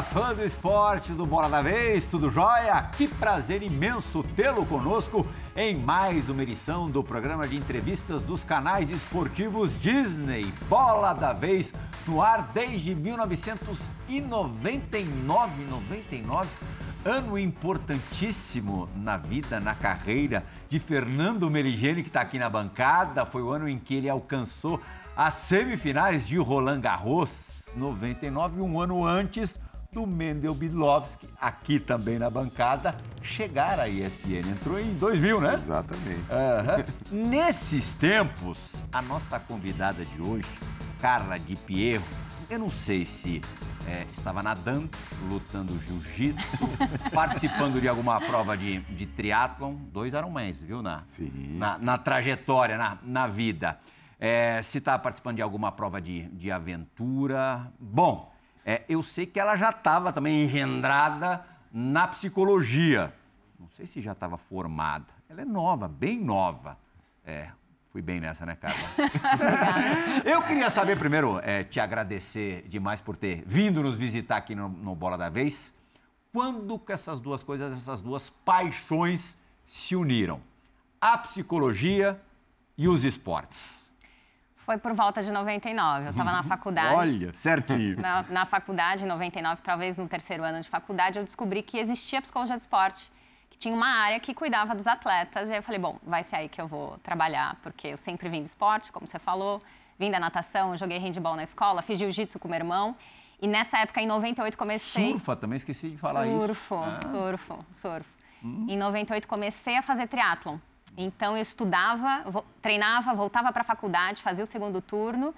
Fã do esporte do Bola da Vez, tudo jóia? Que prazer imenso tê-lo conosco em mais uma edição do programa de entrevistas dos canais esportivos Disney. Bola da Vez no ar desde 1999, 99, ano importantíssimo na vida, na carreira de Fernando Meligeni, que está aqui na bancada. Foi o ano em que ele alcançou as semifinais de Roland Garros 99, um ano antes do Mendel Bidlovski, aqui também na bancada, chegar à ESPN. Entrou em 2000, né? Exatamente. Uhum. Nesses tempos, a nossa convidada de hoje, Carla Di Pierro, eu não sei se é, estava nadando, lutando jiu-jitsu, participando de alguma prova de, de triatlon. Dois eram mais, viu, na, sim, na, na trajetória, na, na vida. É, se está participando de alguma prova de, de aventura. Bom, é, eu sei que ela já estava também engendrada na psicologia. Não sei se já estava formada. Ela é nova, bem nova. É, fui bem nessa, né, Carla? eu queria saber primeiro, é, te agradecer demais por ter vindo nos visitar aqui no, no Bola da Vez. Quando que essas duas coisas, essas duas paixões se uniram? A psicologia e os esportes. Foi por volta de 99. Eu estava na faculdade. Olha, certinho. Na, na, faculdade, em 99, talvez no terceiro ano de faculdade, eu descobri que existia psicologia do esporte, que tinha uma área que cuidava dos atletas. E aí eu falei, bom, vai ser aí que eu vou trabalhar, porque eu sempre vim do esporte, como você falou, vim da natação, joguei handball na escola, fiz jiu-jitsu com meu irmão. E nessa época, em 98, comecei. Surfa, também esqueci de falar surfo, isso. Surfo, ah. surfo, surfo. Hum. Em 98, comecei a fazer triatlon. Então eu estudava, treinava, voltava para a faculdade, fazia o segundo turno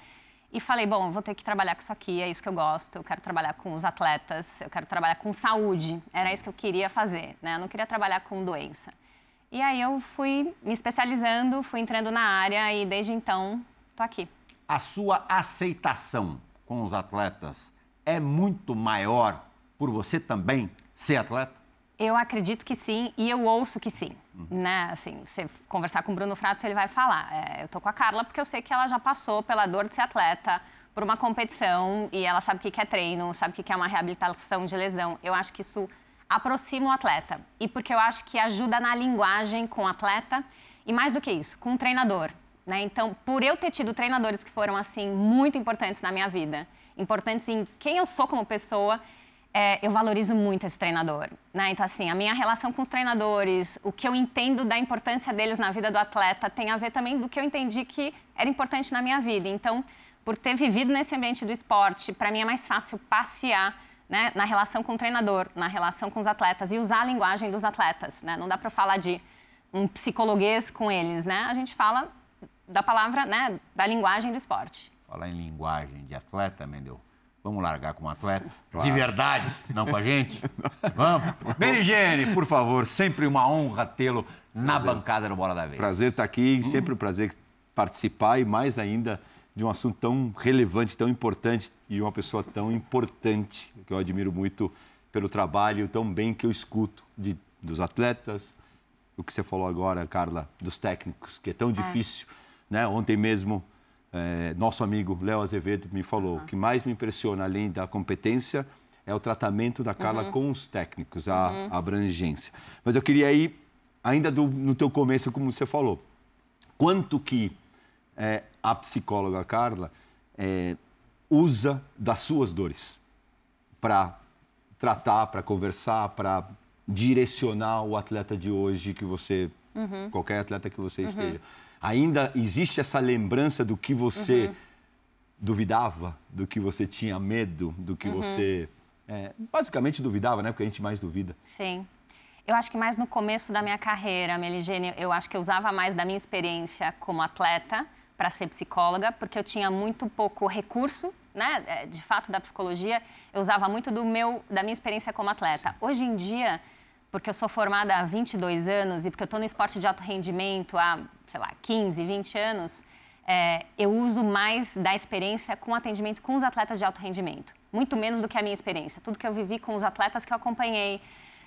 e falei, bom, vou ter que trabalhar com isso aqui, é isso que eu gosto, eu quero trabalhar com os atletas, eu quero trabalhar com saúde, era isso que eu queria fazer, né? Eu não queria trabalhar com doença. E aí eu fui me especializando, fui entrando na área e desde então tô aqui. A sua aceitação com os atletas é muito maior por você também ser atleta? Eu acredito que sim e eu ouço que sim. Uhum. Né? Assim, você conversar com o Bruno Fratos, ele vai falar. É, eu tô com a Carla porque eu sei que ela já passou pela dor de ser atleta, por uma competição e ela sabe o que é treino, sabe o que é uma reabilitação de lesão. Eu acho que isso aproxima o atleta e porque eu acho que ajuda na linguagem com o atleta e mais do que isso, com o treinador. Né? Então, por eu ter tido treinadores que foram assim muito importantes na minha vida, importantes em quem eu sou como pessoa, é, eu valorizo muito esse treinador. Né? Então, assim, a minha relação com os treinadores, o que eu entendo da importância deles na vida do atleta, tem a ver também do que eu entendi que era importante na minha vida. Então, por ter vivido nesse ambiente do esporte, para mim é mais fácil passear né, na relação com o treinador, na relação com os atletas e usar a linguagem dos atletas. Né? Não dá para falar de um psicologuês com eles, né? A gente fala da palavra, né, da linguagem do esporte. Falar em linguagem de atleta, Mendel, Vamos largar com um atleta? Claro. De verdade, não com a gente? Vamos? Berigene, por favor, sempre uma honra tê-lo na bancada do Bola da Vez. Prazer estar aqui, hum. sempre um prazer participar e mais ainda de um assunto tão relevante, tão importante e uma pessoa tão importante, que eu admiro muito pelo trabalho tão bem que eu escuto de, dos atletas, o que você falou agora, Carla, dos técnicos, que é tão é. difícil. Né? Ontem mesmo é, nosso amigo Léo Azevedo me falou, uhum. o que mais me impressiona, além da competência, é o tratamento da Carla uhum. com os técnicos, a, uhum. a, abrangência. Mas eu queria ir, ainda do, no teu começo, como você falou, quanto que é, a psicóloga Carla é, usa das suas dores para tratar, para conversar, para direcionar o atleta de hoje que você, uhum. qualquer atleta que você uhum. esteja ainda existe essa lembrança do que você uhum. duvidava, do que você tinha medo, do que uhum. você é, basicamente duvidava, né? Porque a gente mais duvida. Sim. Eu acho que mais no começo da minha carreira, Meligene, eu acho que eu usava mais da minha experiência como atleta para ser psicóloga, porque eu tinha muito pouco recurso, né? É, de fato, da psicologia. Eu usava muito do meu, da minha experiência como atleta. Sim. Hoje em dia, porque eu sou formada há 22 anos e porque eu estou no esporte de alto rendimento há, sei lá, 15, 20 anos, é, eu uso mais da experiência com atendimento com os atletas de alto rendimento. Muito menos do que a minha experiência. Tudo que eu vivi com os atletas que eu acompanhei,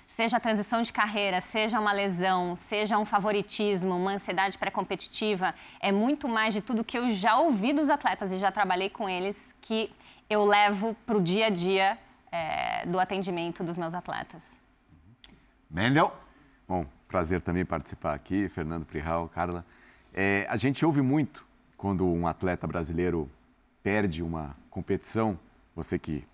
seja a transição de carreira, seja uma lesão, seja um favoritismo, uma ansiedade pré-competitiva, é muito mais de tudo que eu já ouvi dos atletas e já trabalhei com eles que eu levo para o dia a dia é, do atendimento dos meus atletas. Mendel? Bom, prazer também participar aqui, Fernando Prihal, Carla. É, a gente ouve muito quando um atleta brasileiro perde uma competição, você que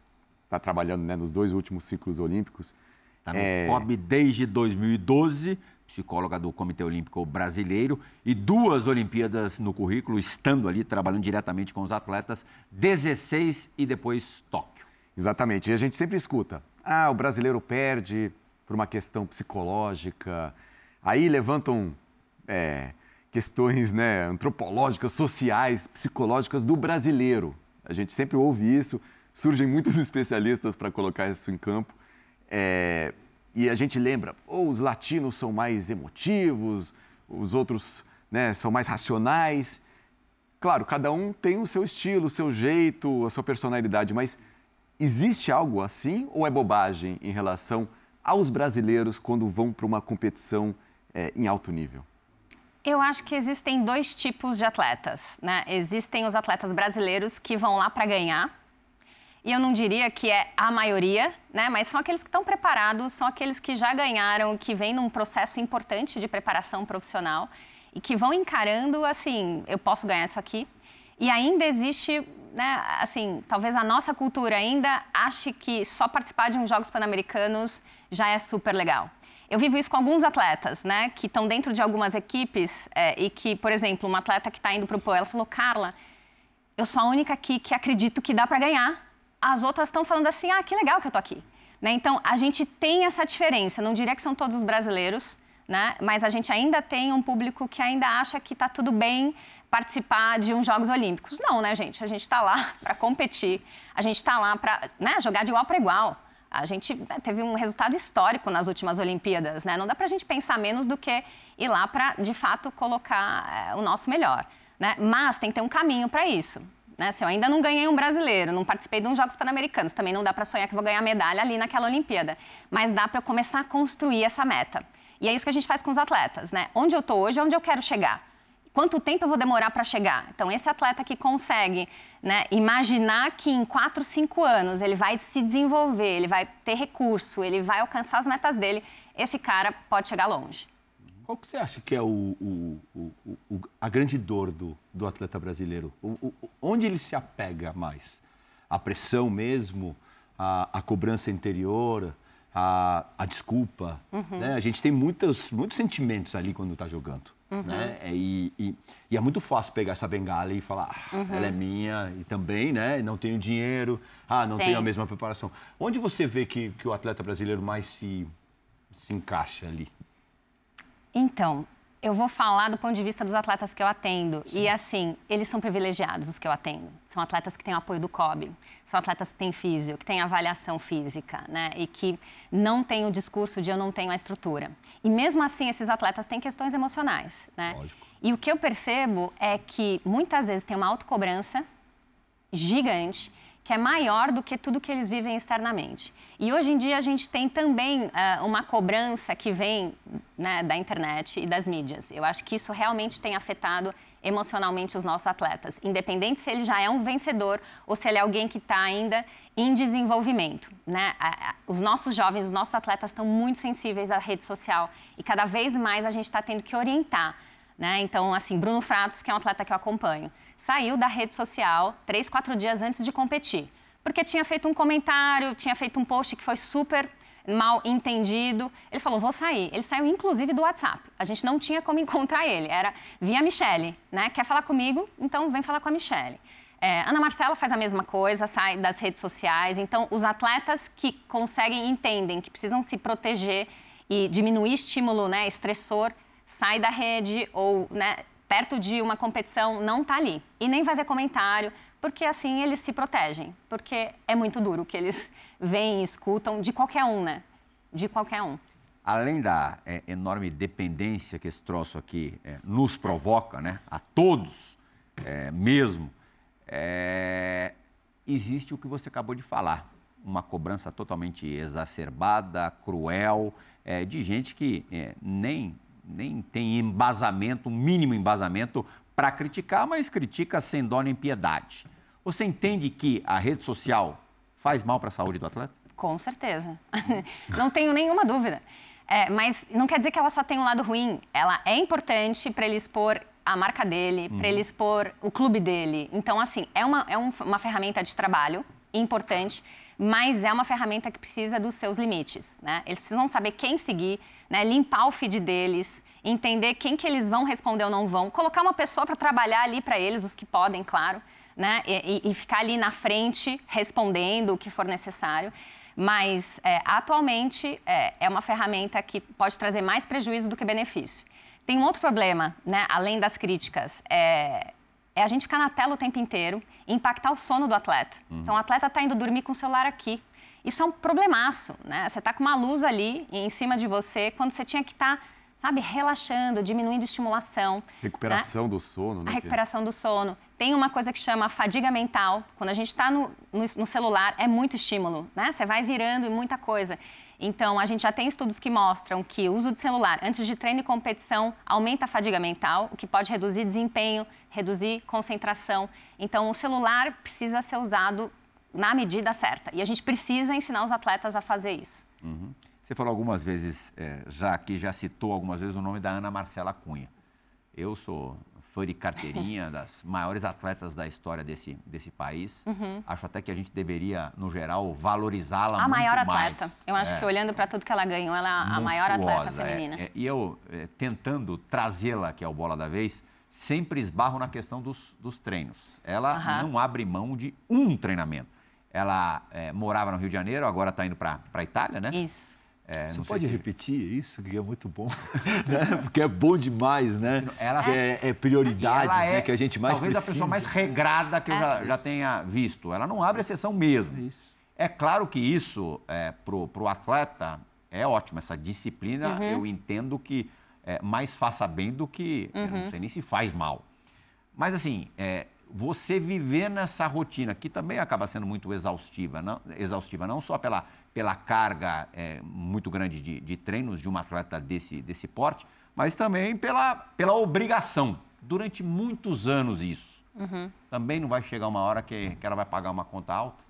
está trabalhando né, nos dois últimos ciclos olímpicos. Está no é... COB desde 2012, psicóloga do Comitê Olímpico Brasileiro, e duas Olimpíadas no currículo, estando ali trabalhando diretamente com os atletas, 16 e depois Tóquio. Exatamente. E a gente sempre escuta: ah, o brasileiro perde por uma questão psicológica. Aí levantam é, questões né, antropológicas, sociais, psicológicas do brasileiro. A gente sempre ouve isso, surgem muitos especialistas para colocar isso em campo. É, e a gente lembra, oh, os latinos são mais emotivos, os outros né, são mais racionais. Claro, cada um tem o seu estilo, o seu jeito, a sua personalidade, mas existe algo assim ou é bobagem em relação aos brasileiros quando vão para uma competição é, em alto nível? Eu acho que existem dois tipos de atletas. Né? Existem os atletas brasileiros que vão lá para ganhar, e eu não diria que é a maioria, né? mas são aqueles que estão preparados, são aqueles que já ganharam, que vêm num processo importante de preparação profissional e que vão encarando assim: eu posso ganhar isso aqui. E ainda existe, né, assim, talvez a nossa cultura ainda ache que só participar de uns Jogos Pan-Americanos já é super legal. Eu vivo isso com alguns atletas, né, que estão dentro de algumas equipes é, e que, por exemplo, uma atleta que está indo para o ela falou, Carla, eu sou a única aqui que acredito que dá para ganhar as outras estão falando assim, ah, que legal que eu tô aqui. Né? Então, a gente tem essa diferença. Não diria que são todos os brasileiros, né? mas a gente ainda tem um público que ainda acha que está tudo bem participar de uns Jogos Olímpicos. Não, né, gente? A gente está lá para competir, a gente está lá para né, jogar de igual para igual. A gente né, teve um resultado histórico nas últimas Olimpíadas, né? Não dá para a gente pensar menos do que ir lá para, de fato, colocar é, o nosso melhor. Né? Mas tem que ter um caminho para isso. Né? Se eu ainda não ganhei um brasileiro, não participei de uns Jogos Pan-Americanos, também não dá para sonhar que vou ganhar medalha ali naquela Olimpíada. Mas dá para começar a construir essa meta. E é isso que a gente faz com os atletas, né? Onde eu estou hoje é onde eu quero chegar. Quanto tempo eu vou demorar para chegar? Então, esse atleta que consegue né, imaginar que em 4, 5 anos ele vai se desenvolver, ele vai ter recurso, ele vai alcançar as metas dele, esse cara pode chegar longe. Qual que você acha que é o, o, o, a grande dor do, do atleta brasileiro? onde ele se apega mais? A pressão mesmo? A, a cobrança interior? A, a desculpa? Uhum. Né? A gente tem muitos, muitos sentimentos ali quando está jogando. Uhum. Né? E, e, e, é muito fácil pegar essa bengala e falar, ah, uhum. ela é minha, e também, né? Não tenho dinheiro, ah, não Sim. tenho a mesma preparação. Onde você vê que, que o atleta brasileiro mais se, se encaixa ali? Então, eu vou falar do ponto de vista dos atletas que eu atendo. Sim. E assim, eles são privilegiados, os que eu atendo. São atletas que têm apoio do COB, são atletas que têm físio, que têm avaliação física, né? E que não têm o discurso de eu não tenho a estrutura. E mesmo assim, esses atletas têm questões emocionais, né? Lógico. E o que eu percebo é que muitas vezes tem uma autocobrança gigante que é maior do que tudo que eles vivem externamente. E hoje em dia a gente tem também uh, uma cobrança que vem né, da internet e das mídias. Eu acho que isso realmente tem afetado emocionalmente os nossos atletas, independente se ele já é um vencedor ou se ele é alguém que está ainda em desenvolvimento. Né? Os nossos jovens, os nossos atletas estão muito sensíveis à rede social e cada vez mais a gente está tendo que orientar. Né? Então, assim, Bruno Fratos, que é um atleta que eu acompanho, saiu da rede social três, quatro dias antes de competir. Porque tinha feito um comentário, tinha feito um post que foi super mal entendido. Ele falou, vou sair. Ele saiu, inclusive, do WhatsApp. A gente não tinha como encontrar ele. Era via Michele, né? Quer falar comigo? Então, vem falar com a Michele. É, Ana Marcela faz a mesma coisa, sai das redes sociais. Então, os atletas que conseguem, entendem que precisam se proteger e diminuir estímulo né, estressor, sai da rede ou né, perto de uma competição não está ali. E nem vai ver comentário, porque assim eles se protegem. Porque é muito duro o que eles veem e escutam de qualquer um, né? De qualquer um. Além da é, enorme dependência que esse troço aqui é, nos provoca, né? A todos é, mesmo, é, existe o que você acabou de falar. Uma cobrança totalmente exacerbada, cruel, é, de gente que é, nem nem tem embasamento, um mínimo embasamento para criticar, mas critica sem dó nem piedade. Você entende que a rede social faz mal para a saúde do atleta? Com certeza. não tenho nenhuma dúvida. É, mas não quer dizer que ela só tem um lado ruim. Ela é importante para ele expor a marca dele, uhum. para ele expor o clube dele. Então, assim, é uma, é um, uma ferramenta de trabalho importante, mas é uma ferramenta que precisa dos seus limites. Né? Eles precisam saber quem seguir, né? limpar o feed deles, entender quem que eles vão responder ou não vão, colocar uma pessoa para trabalhar ali para eles, os que podem, claro, né? E, e, ficar ali na frente respondendo o que for necessário. Mas é, atualmente é, é uma ferramenta que pode trazer mais prejuízo do que benefício. Tem um outro problema, né, além das críticas, é, é a gente ficar na tela o tempo inteiro e impactar o sono do atleta. Uhum. Então, o atleta está indo dormir com o celular aqui. Isso é um problemaço, né? Você está com uma luz ali em cima de você quando você tinha que estar, tá, sabe, relaxando, diminuindo estimulação. Recuperação né? do sono, né? A recuperação do sono. Tem uma coisa que chama fadiga mental. Quando a gente está no, no, no, celular, é muito estímulo, né? Você vai virando e muita coisa. Então, a gente já tem estudos que mostram que o uso de celular antes de treino e competição aumenta a fadiga mental, o que pode reduzir desempenho, reduzir concentração. Então, o celular precisa ser usado na medida certa. E a gente precisa ensinar os atletas a fazer isso. Uhum. Você falou algumas vezes, é, já que já citou algumas vezes o nome da Ana Marcela Cunha. Eu sou foi de carteirinha, das maiores atletas da história desse, desse país. Uhum. Acho até que a gente deveria, no geral, valorizá-la muito mais. A maior mais. atleta. Eu acho é, que olhando para tudo que ela ganhou, ela é a maior atleta feminina. É, é, e eu, é, tentando trazê-la, que é o bola da vez, sempre esbarro na questão dos, dos treinos. Ela uhum. não abre mão de um treinamento. Ela é, morava no Rio de Janeiro, agora está indo para a Itália, né? Isso. É, Você pode se... repetir isso, que é muito bom, né? porque é bom demais, né? Ela, é, é prioridades ela é, né? que a gente mais talvez precisa. a pessoa mais regrada que eu já, já tenha visto. Ela não abre exceção mesmo. É, é claro que isso, é, para o atleta, é ótimo. Essa disciplina, uhum. eu entendo que é, mais faça bem do que, uhum. não sei nem se faz mal. Mas, assim, é, você viver nessa rotina, que também acaba sendo muito exaustiva, não, exaustiva, não só pela pela carga é, muito grande de, de, treinos de uma atleta desse, desse porte, mas também pela, pela obrigação. Durante muitos anos isso. Uhum. Também não vai chegar uma hora que, que ela vai pagar uma conta alta?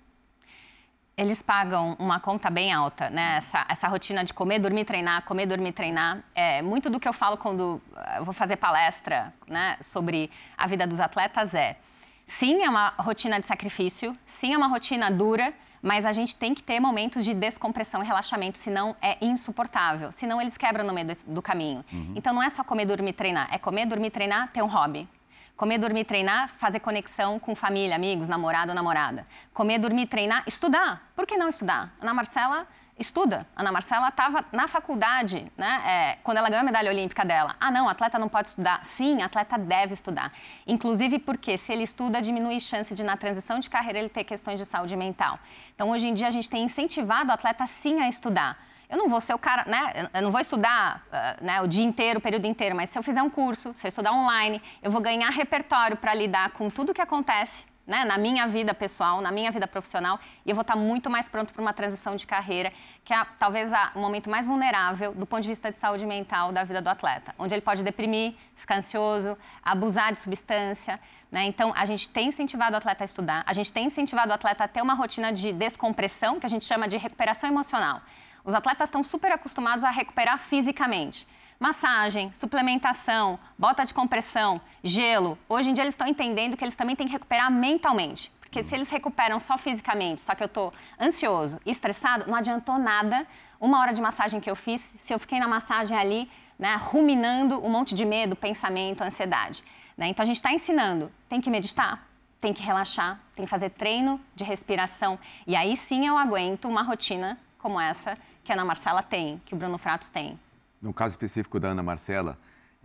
Eles pagam uma conta bem alta, né? Essa, essa rotina de comer, dormir, treinar, comer, dormir, treinar. É, muito do que eu falo quando eu vou fazer palestra né, sobre a vida dos atletas é... Sim, é uma rotina de sacrifício, sim, é uma rotina dura, mas a gente tem que ter momentos de descompressão e relaxamento, senão é insuportável. Senão eles quebram no meio do caminho. Uhum. Então não é só comer, dormir, treinar. É comer, dormir, treinar, ter um hobby. Comer, dormir, treinar, fazer conexão com família, amigos, namorado, namorada. Comer, dormir, treinar, estudar. Por que não estudar? Ana Marcela estuda. Ana Marcela estava na faculdade, né? É, quando ela ganhou a medalha olímpica dela. Ah, não, atleta não pode estudar. Sim, atleta deve estudar. Inclusive porque se ele estuda, diminui a chance de, na transição de carreira, ele ter questões de saúde mental. Então, hoje em dia, a gente tem incentivado o atleta sim a estudar. Eu não vou ser o cara, né? Eu não vou estudar uh, né, o dia inteiro, o período inteiro, mas se eu fizer um curso, se eu estudar online, eu vou ganhar repertório para lidar com tudo que acontece né, na minha vida pessoal, na minha vida profissional, e eu vou estar muito mais pronto para uma transição de carreira, que é talvez o momento mais vulnerável do ponto de vista de saúde mental da vida do atleta, onde ele pode deprimir, ficar ansioso, abusar de substância. Né? Então, a gente tem incentivado o atleta a estudar, a gente tem incentivado o atleta a ter uma rotina de descompressão, que a gente chama de recuperação emocional. Os atletas estão super acostumados a recuperar fisicamente massagem, suplementação, bota de compressão, gelo. Hoje em dia eles estão entendendo que eles também têm que recuperar mentalmente. Porque se eles recuperam só fisicamente, só que eu estou ansioso, estressado, não adiantou nada uma hora de massagem que eu fiz se eu fiquei na massagem ali, né, ruminando um monte de medo, pensamento, ansiedade. Né? Então a gente está ensinando, tem que meditar, tem que relaxar, tem que fazer treino de respiração. E aí sim eu aguento uma rotina como essa que a Ana Marcela tem, que o Bruno Fratos tem. No caso específico da Ana Marcela,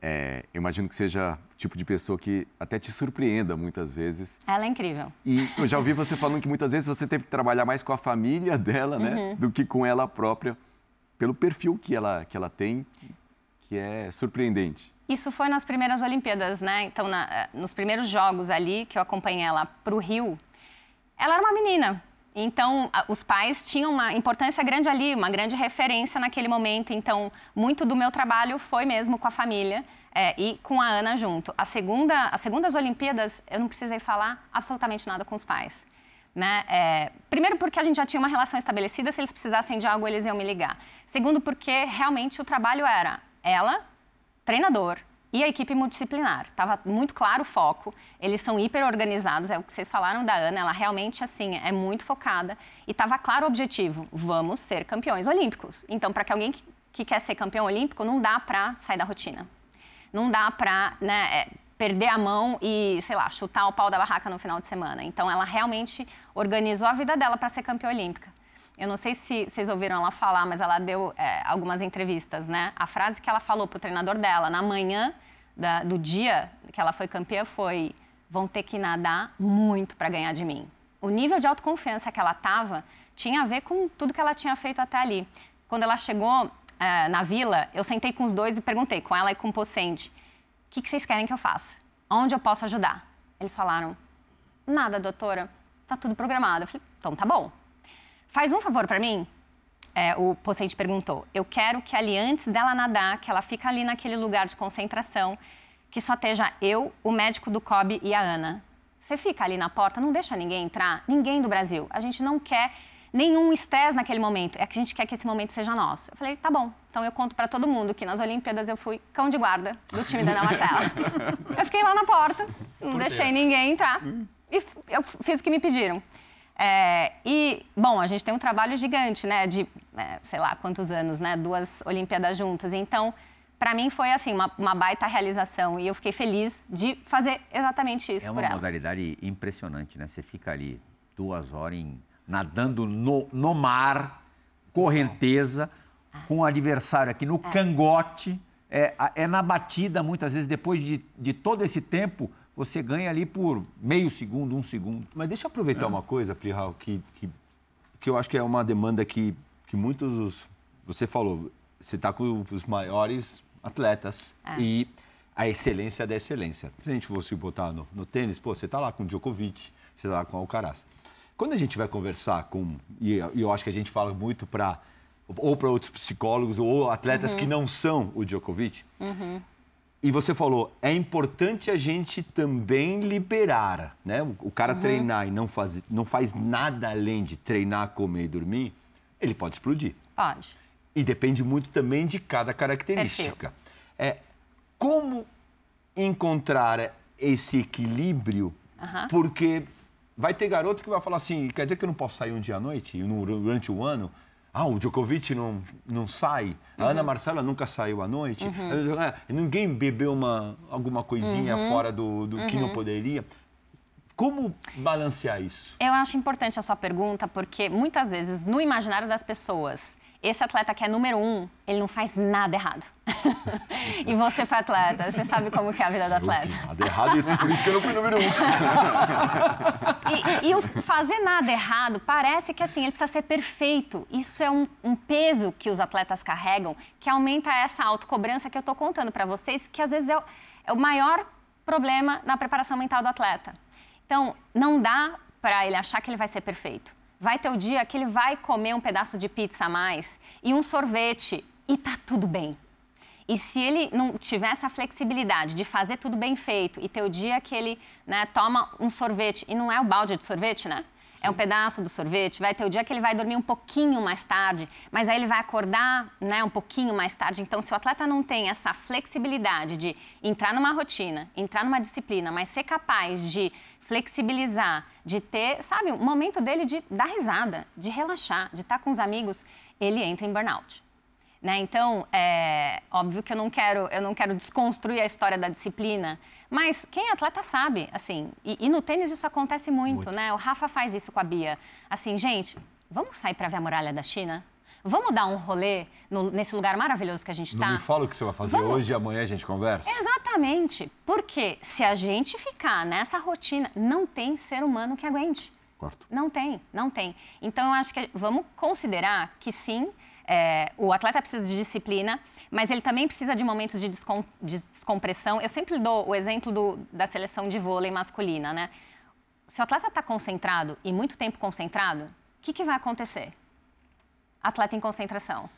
é, eu imagino que seja o tipo de pessoa que até te surpreenda muitas vezes. Ela é incrível. E eu já ouvi você falando que muitas vezes você teve que trabalhar mais com a família dela, né, uhum. do que com ela própria, pelo perfil que ela, que ela tem, que é surpreendente. Isso foi nas primeiras Olimpíadas, né? Então, na, eh, nos primeiros jogos ali que eu acompanhei ela para o Rio, ela era uma menina, então, os pais tinham uma importância grande ali, uma grande referência naquele momento. Então, muito do meu trabalho foi mesmo com a família é, e com a Ana junto. A segunda, as segundas Olimpíadas, eu não precisei falar absolutamente nada com os pais. Né? É, primeiro, porque a gente já tinha uma relação estabelecida, se eles precisassem de algo, eles iam me ligar. Segundo, porque realmente o trabalho era ela, treinador, e a equipe multidisciplinar. Estava muito claro o foco, eles são hiper organizados, é o que vocês falaram da Ana, ela realmente, assim, é muito focada. E estava claro o objetivo, vamos ser campeões olímpicos. Então, para que alguém que, que, quer ser campeão olímpico, não dá para sair da rotina. Não dá para né, é, perder a mão e, sei lá, chutar o pau da barraca no final de semana. Então, ela realmente organizou a vida dela para ser campeã olímpica. Eu não sei se vocês ouviram ela falar, mas ela deu é, algumas entrevistas, né? A frase que ela falou para o treinador dela na manhã da, do dia que ela foi campeã foi: vão ter que nadar muito para ganhar de mim. O nível de autoconfiança que ela estava tinha a ver com tudo que ela tinha feito até ali. Quando ela chegou é, na vila, eu sentei com os dois e perguntei, com ela e com o Pocente, o que, que vocês querem que eu faça? Onde eu posso ajudar? Eles falaram: nada, doutora, tá tudo programado. Eu falei: então tá bom. Faz um favor para mim? É, o paciente perguntou. Eu quero que ali, antes dela nadar, que ela fica ali naquele lugar de concentração, que só esteja eu, o médico do COB e a Ana. Você fica ali na porta, não deixa ninguém entrar, ninguém do Brasil. A gente não quer nenhum estresse naquele momento. É que a gente quer que esse momento seja nosso. Eu falei, tá bom. Então eu conto para todo mundo que nas Olimpíadas eu fui cão de guarda do time da Ana Marcela. eu fiquei lá na porta, não Por deixei ninguém entrar. E eu fiz o que me pediram. É, e, bom, a gente tem um trabalho gigante, né, de, é, sei lá, quantos anos, né, duas Olimpíadas juntas. Então, para mim foi, assim, uma, uma, baita realização e eu fiquei feliz de fazer exatamente isso é por ela. É uma modalidade impressionante, né? Você fica ali duas horas em, nadando no, no mar, correnteza, com o adversário aqui no é. cangote, é, é na batida, muitas vezes, depois de, de todo esse tempo você ganha ali por meio segundo, um segundo. Mas deixa eu aproveitar é. uma coisa, Plihal, que, que, que eu acho que é uma demanda que, que muitos. Você falou, você está com os maiores atletas é. e a excelência da excelência. Se a gente fosse botar no, no tênis, pô, você está lá com o Djokovic, você está lá com o Alcaraz. Quando a gente vai conversar com. E eu acho que a gente fala muito para. Ou para outros psicólogos, ou atletas uhum. que não são o Djokovic. Uhum. E você falou, é importante a gente também liberar, né? O, cara uhum. treinar e não, faz, não faz nada além de treinar, comer e dormir, ele pode explodir. Pode. E depende muito também de cada característica. É, como encontrar esse equilíbrio? Uhum. Porque vai ter garoto que vai falar assim, quer dizer que eu não posso sair um dia à noite, durante o ano? Ah, o Djokovic não, não sai. A Ana uhum. Marcela nunca saiu à noite. Uhum. É, ninguém bebeu uma, alguma coisinha uhum. fora do, do que não uhum. poderia. Como balancear isso? Eu acho importante a sua pergunta, porque muitas vezes, no imaginário das pessoas, esse atleta que é número um, ele não faz nada errado. e você foi atleta, você sabe como que é a vida do atleta. Eu nada errado e por isso que eu não fui número um. e, e o fazer nada errado parece que assim, ele precisa ser perfeito. Isso é um, um peso que os atletas carregam, que aumenta essa autocobrança que eu estou contando para vocês, que às vezes é o, é o maior problema na preparação mental do atleta. Então, não dá para ele achar que ele vai ser perfeito vai ter o dia que ele vai comer um pedaço de pizza a mais e um sorvete e tá tudo bem. E se ele não tiver essa flexibilidade de fazer tudo bem feito e ter o dia que ele né, toma um sorvete, e não é o balde de sorvete, né? é um pedaço do sorvete, vai ter o dia que ele vai dormir um pouquinho mais tarde, mas aí ele vai acordar né, um pouquinho mais tarde. Então, se o atleta não tem essa flexibilidade de entrar numa rotina, entrar numa disciplina, mas ser capaz de flexibilizar, de ter, sabe, um momento dele de dar risada, de relaxar, de estar com os amigos, ele entra em burnout. Né? Então, é óbvio que eu não quero, eu não quero desconstruir a história da disciplina, mas quem é atleta sabe, assim. E, e no tênis isso acontece muito, muito, né? O Rafa faz isso com a Bia. Assim, gente, vamos sair para ver a muralha da China? Vamos dar um rolê no, nesse lugar maravilhoso que a gente está? Não me fala o que você vai fazer vamos... hoje e amanhã a gente conversa? Exatamente. Porque se a gente ficar nessa rotina, não tem ser humano que aguente. Quarto. Não tem, não tem. Então, eu acho que vamos considerar que sim, é, o atleta precisa de disciplina, mas ele também precisa de momentos de, descom de descompressão. Eu sempre dou o exemplo do, da seleção de vôlei masculina, né? Se o atleta está concentrado e muito tempo concentrado, o que, que vai acontecer? Atleta em concentração.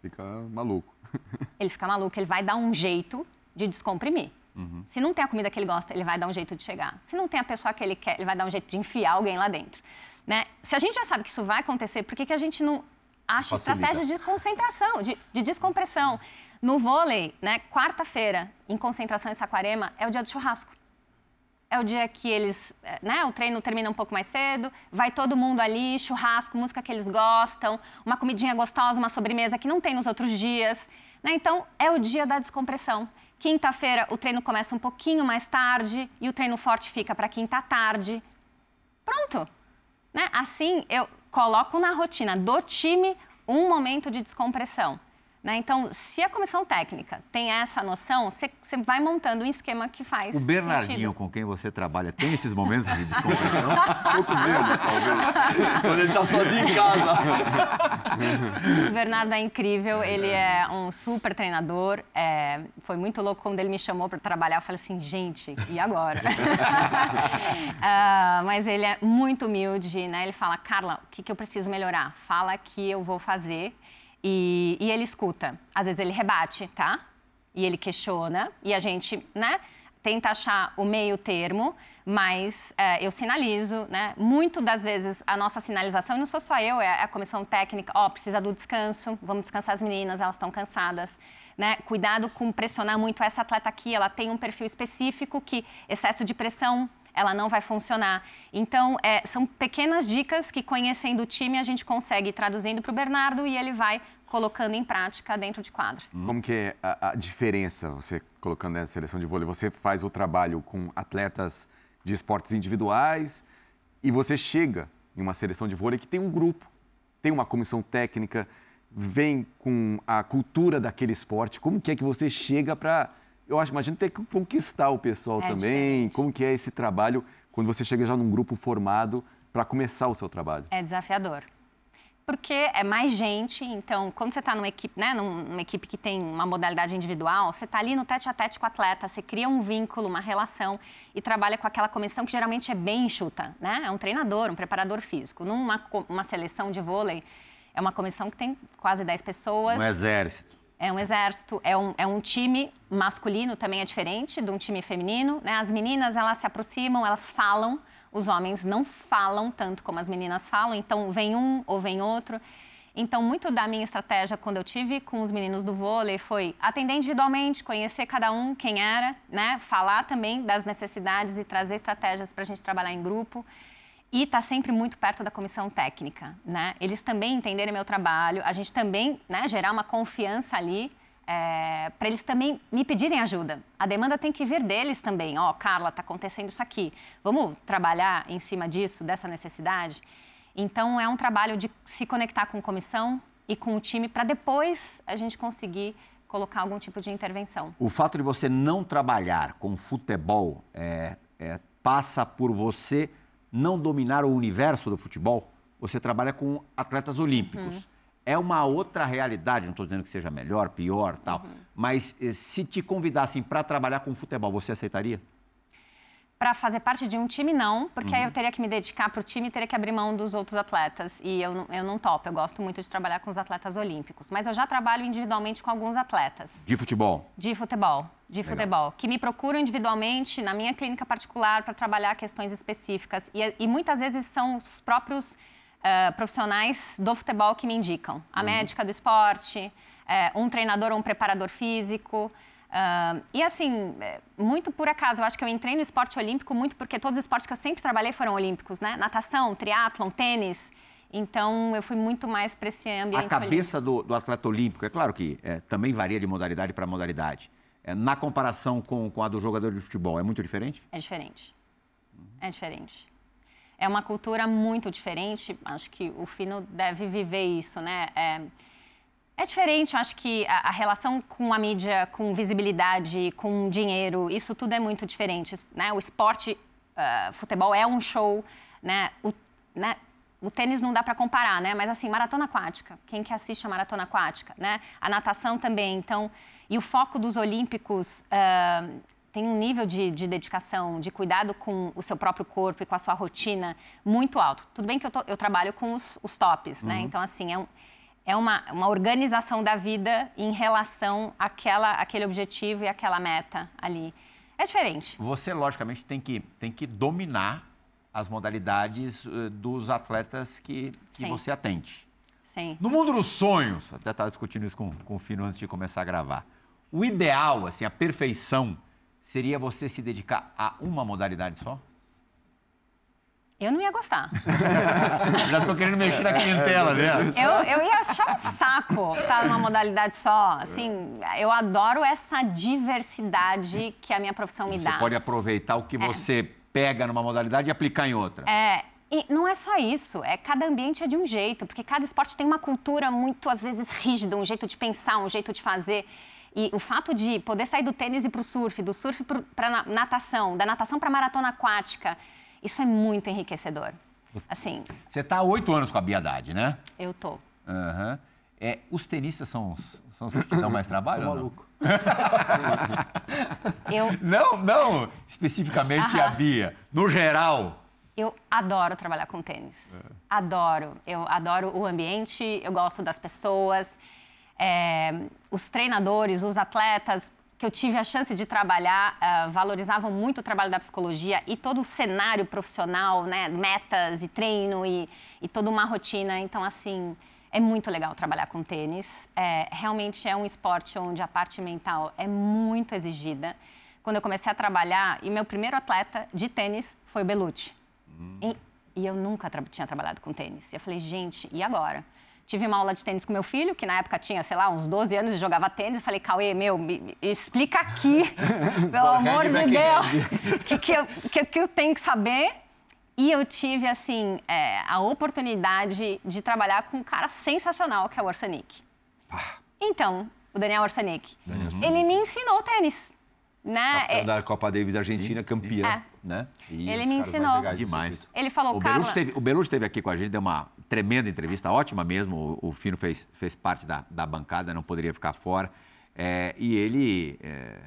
Fica maluco. ele fica maluco, ele vai dar um jeito de descomprimir. Uhum. Se não tem a comida que ele gosta, ele vai dar um jeito de chegar. Se não tem a pessoa que ele quer, ele vai dar um jeito de enfiar alguém lá dentro. Né? Se a gente já sabe que isso vai acontecer, por que, que a gente não acha Facilita. estratégias de concentração, de, de descompressão? No vôlei, né, quarta-feira, em concentração em Saquarema, é o dia do churrasco. É o dia que eles, eh, né, o treino termina um pouco mais cedo, vai todo mundo ali, churrasco, música que eles gostam, uma comidinha gostosa, uma sobremesa que não tem nos outros dias. Né? Então, é o dia da descompressão. Quinta-feira, o treino começa um pouquinho mais tarde e o treino forte fica para quinta tarde. Pronto. Né? Assim, eu coloco na rotina do time um momento de descompressão. Né? Então, se a comissão técnica tem essa noção, você vai montando um esquema que faz O Bernardinho, sentido. com quem você trabalha, tem esses momentos de descompressão? Pouco menos, talvez. Quando ele tá sozinho em casa. O Bernardo é incrível, ele é um super treinador. é, foi muito louco quando ele me chamou para trabalhar. Eu falei assim, gente, e agora? Ah, mas ele é muito humilde, né? Ele fala, Carla, o que, que eu preciso melhorar? Fala que eu vou fazer. E, e ele escuta. Às vezes ele rebate, tá? E ele questiona. E a gente, né? Tenta achar o meio termo, mas é, eu sinalizo, né? Muito das vezes a nossa sinalização, e não sou só eu, é a comissão técnica, ó, precisa do descanso, vamos descansar as meninas, elas estão cansadas. Né? Cuidado com pressionar muito essa atleta aqui, ela tem um perfil específico que excesso de pressão ela não vai funcionar. Então, é, são pequenas dicas que, conhecendo o time, a gente consegue traduzindo para o Bernardo e ele vai colocando em prática dentro de quadro. Como que é a, a diferença, você colocando na seleção de vôlei? Você faz o trabalho com atletas de esportes individuais e você chega em uma seleção de vôlei que tem um grupo, tem uma comissão técnica, vem com a cultura daquele esporte. Como que é que você chega para... Eu acho, imagino ter que conquistar o pessoal É também. diferente. Como que é esse trabalho quando você chega já num grupo formado para começar o seu trabalho? É desafiador. Porque é mais gente, então, quando você está numa equipe, né, num- numa equipe que tem uma modalidade individual, você está ali no tete a tete com o atleta, você cria um vínculo, uma relação e trabalha com aquela comissão que geralmente é bem enxuta, né? É um treinador, um preparador físico. Numa uma seleção de vôlei, é uma comissão que tem quase 10 pessoas. Um exército. É um exército, é um, é um time masculino, também é diferente de um time feminino. Né? As meninas, elas se aproximam, elas falam. Os homens não falam tanto como as meninas falam, então vem um ou vem outro. Então, muito da minha estratégia quando eu tive com os meninos do vôlei foi atender individualmente, conhecer cada um, quem era, né? falar também das necessidades e trazer estratégias para a gente trabalhar em grupo. E está sempre muito perto da comissão técnica, né? Eles também entenderem meu trabalho, a gente também né, gerar uma confiança ali para eles também me pedirem ajuda. A demanda tem que vir deles também. Ó, Carla, está acontecendo isso aqui. Vamos trabalhar em cima disso, dessa necessidade? Então, é um trabalho de se conectar com comissão e com o time para depois a gente conseguir colocar algum tipo de intervenção. O fato de você não trabalhar com futebol é, é, passa por você não dominar o universo do futebol? Você trabalha com atletas olímpicos. É uma outra realidade, não estou dizendo que seja melhor, pior, tal. Mas eh, se te convidassem para trabalhar com futebol, você aceitaria? Para fazer parte de um time, não, porque Uhum. aí eu teria que me dedicar para o time e teria que abrir mão dos outros atletas. E eu, não- eu não topo, eu gosto muito de trabalhar com os atletas olímpicos. Mas eu já trabalho individualmente com alguns atletas De futebol? de futebol, de futebol, que me procuram individualmente na minha clínica particular para trabalhar questões específicas. E, e muitas vezes são os próprios ah, profissionais do futebol que me indicam. A médica do esporte, eh, um treinador ou um preparador físico. Ah, e assim, eh, muito por acaso, eu acho que eu entrei no esporte olímpico muito porque todos os esportes que eu sempre trabalhei foram olímpicos, né? Natação, triatlon, tênis. Então, eu fui muito mais para esse ambiente A cabeça do, do atleta olímpico, é claro que é, também varia de modalidade para modalidade. É, na comparação com, com a do jogador de futebol, é muito diferente? É diferente. É diferente. É uma cultura muito diferente. Acho que o Fino deve viver isso, né? É, é diferente. Eu acho que a, a relação com a mídia, com visibilidade, com dinheiro, isso tudo é muito diferente. Né? O esporte, ah, futebol é um show, né? O, né? o tênis não dá para comparar, né? Mas assim, maratona aquática. Quem que assiste a maratona aquática, né? A natação também. Então, e o foco dos Olímpicos ah, tem um nível de, de dedicação, de cuidado com o seu próprio corpo e com a sua rotina muito alto. Tudo bem que eu, tô- eu trabalho com os, os tops, né? Então, assim, é, um- é uma, uma organização da vida em relação àquela, àquele objetivo e àquela meta ali. É diferente. Você, logicamente, tem que, tem que dominar as modalidades eh, dos atletas que, que Sim. você atende. Sim. No mundo dos sonhos, até estava discutindo isso com, com o Fino antes de começar a gravar. O ideal, assim, a perfeição, seria você se dedicar a uma modalidade só? Eu não ia gostar. Já estou querendo mexer na clientela, né? Eu, eu ia achar um saco estar numa modalidade só. Assim, eu adoro essa diversidade que a minha profissão me Você dá. pode aproveitar o que você pega numa modalidade e aplicar em outra. É, e não é só isso, é cada ambiente é de um jeito, porque cada esporte tem uma cultura muito, às vezes, rígida, um jeito de pensar, um jeito de fazer. E o fato de poder sair do tênis e para o surf, do surf para natação, da natação para maratona aquática, isso é muito enriquecedor. Assim, Você está há oito anos com a Biadade, né? eu tô. Aham. É, os tenistas são os, são os que te dão mais trabalho? Sou ou não? maluco. Eu, Não, não especificamente a Aham. Bia. No geral. eu adoro trabalhar com tênis. Adoro. Eu adoro o ambiente, eu gosto das pessoas. É, os treinadores, os atletas que eu tive a chance de trabalhar ah, valorizavam muito o trabalho da psicologia e todo o cenário profissional, né? Metas e treino e, e toda uma rotina. Então, assim, é muito legal trabalhar com tênis. É, realmente é um esporte onde a parte mental é muito exigida. Quando eu comecei a trabalhar, e meu primeiro atleta de tênis foi o Belucci. E, e eu nunca tra- tinha trabalhado com tênis. E eu falei, gente, e agora? Tive uma aula de tênis com meu filho, que na época tinha, sei lá, uns 12 anos e jogava tênis. Eu falei, Cauê, meu, me, me explica aqui, pelo amor de Deus, o que, que, eu, que, que eu tenho que saber. E eu tive, assim, é, a oportunidade de trabalhar com um cara sensacional, que é o Orsanic. Então, o Daniel Orsanic, ele me ensinou tênis. Né? Campeão É, da Copa Davis da Argentina, campeão, É. né? E Ele me ensinou. Demais. Ele falou, O Carla... Belucci, esteve, o Belucci esteve aqui com a gente, deu uma tremenda entrevista, ótima mesmo. O, o Fino fez, fez parte da, da bancada, não poderia ficar fora. É, e ele é,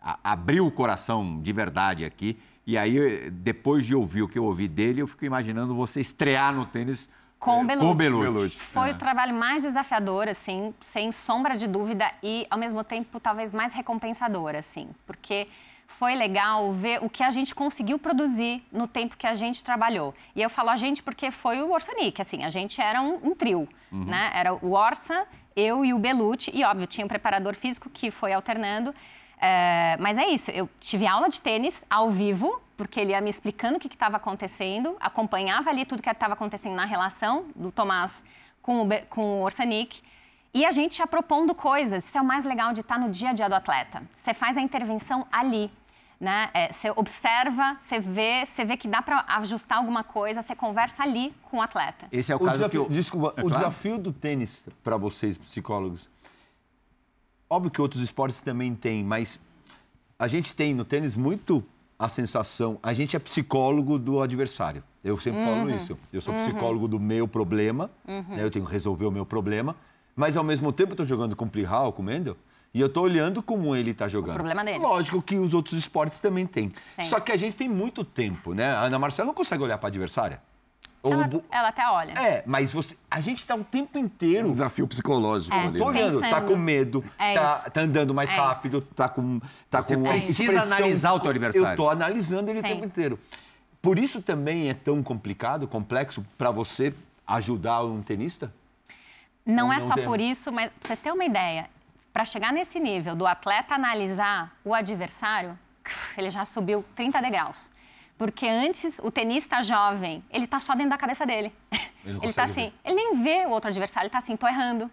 a- abriu o coração de verdade aqui. E aí, depois de ouvir o que eu ouvi dele, eu fico imaginando você estrear no tênis Com o é, Belucci. O Belucci. Foi É. o trabalho mais desafiador, assim, sem sombra de dúvida, e ao mesmo tempo talvez mais recompensador, assim, porque foi legal ver o que a gente conseguiu produzir no tempo que a gente trabalhou. E eu falo a gente porque foi o Orsanic, assim, a gente era um, um trio, né? Era o Orsa, eu e o Belucci, e óbvio, tinha um preparador físico que foi alternando. É, mas é isso, eu tive aula de tênis ao vivo, porque ele ia me explicando o que estava acontecendo, acompanhava ali tudo que estava acontecendo na relação do Tomás com o, com o Orsanic, e a gente ia propondo coisas. Isso é o mais legal de estar no dia a dia do atleta. Você faz a intervenção ali. Né? É, você observa, você vê, você vê que dá para ajustar alguma coisa, você conversa ali com o atleta. Esse é o, O caso desafio, que eu... Desculpa, É o claro. desafio do tênis para vocês, psicólogos, óbvio que outros esportes também têm, mas a gente tem no tênis muito a sensação, a gente é psicólogo do adversário. Eu sempre falo isso. Eu sou psicólogo do meu problema, né, eu tenho que resolver o meu problema, mas ao mesmo tempo eu estou jogando com o Plihal, com o Mendel, e eu estou olhando como ele está jogando. problema dele. Lógico que os outros esportes também têm. Sim. Só que a gente tem muito tempo, né? A Ana Marcela não consegue olhar para a adversária. Ela, Bu- ela até olha. é, mas você- a gente está o tempo inteiro Um desafio psicológico É, ali. Tô né? olhando, tá com medo, É tá, isso. tá andando mais É isso. rápido, tá com tá Você com uma precisa expressão- analisar o teu adversário. Eu tô analisando ele Sim. o tempo inteiro. Por isso também é tão complicado, complexo para você ajudar um tenista? Não Ou é não só tem? por isso, mas pra você ter uma ideia, para chegar nesse nível do atleta analisar o adversário, ele já subiu 30 degraus. Porque antes, o tenista jovem, ele tá só dentro da cabeça dele. Ele Ele tá assim, ele nem vê o outro adversário, ele tá assim, tô errando,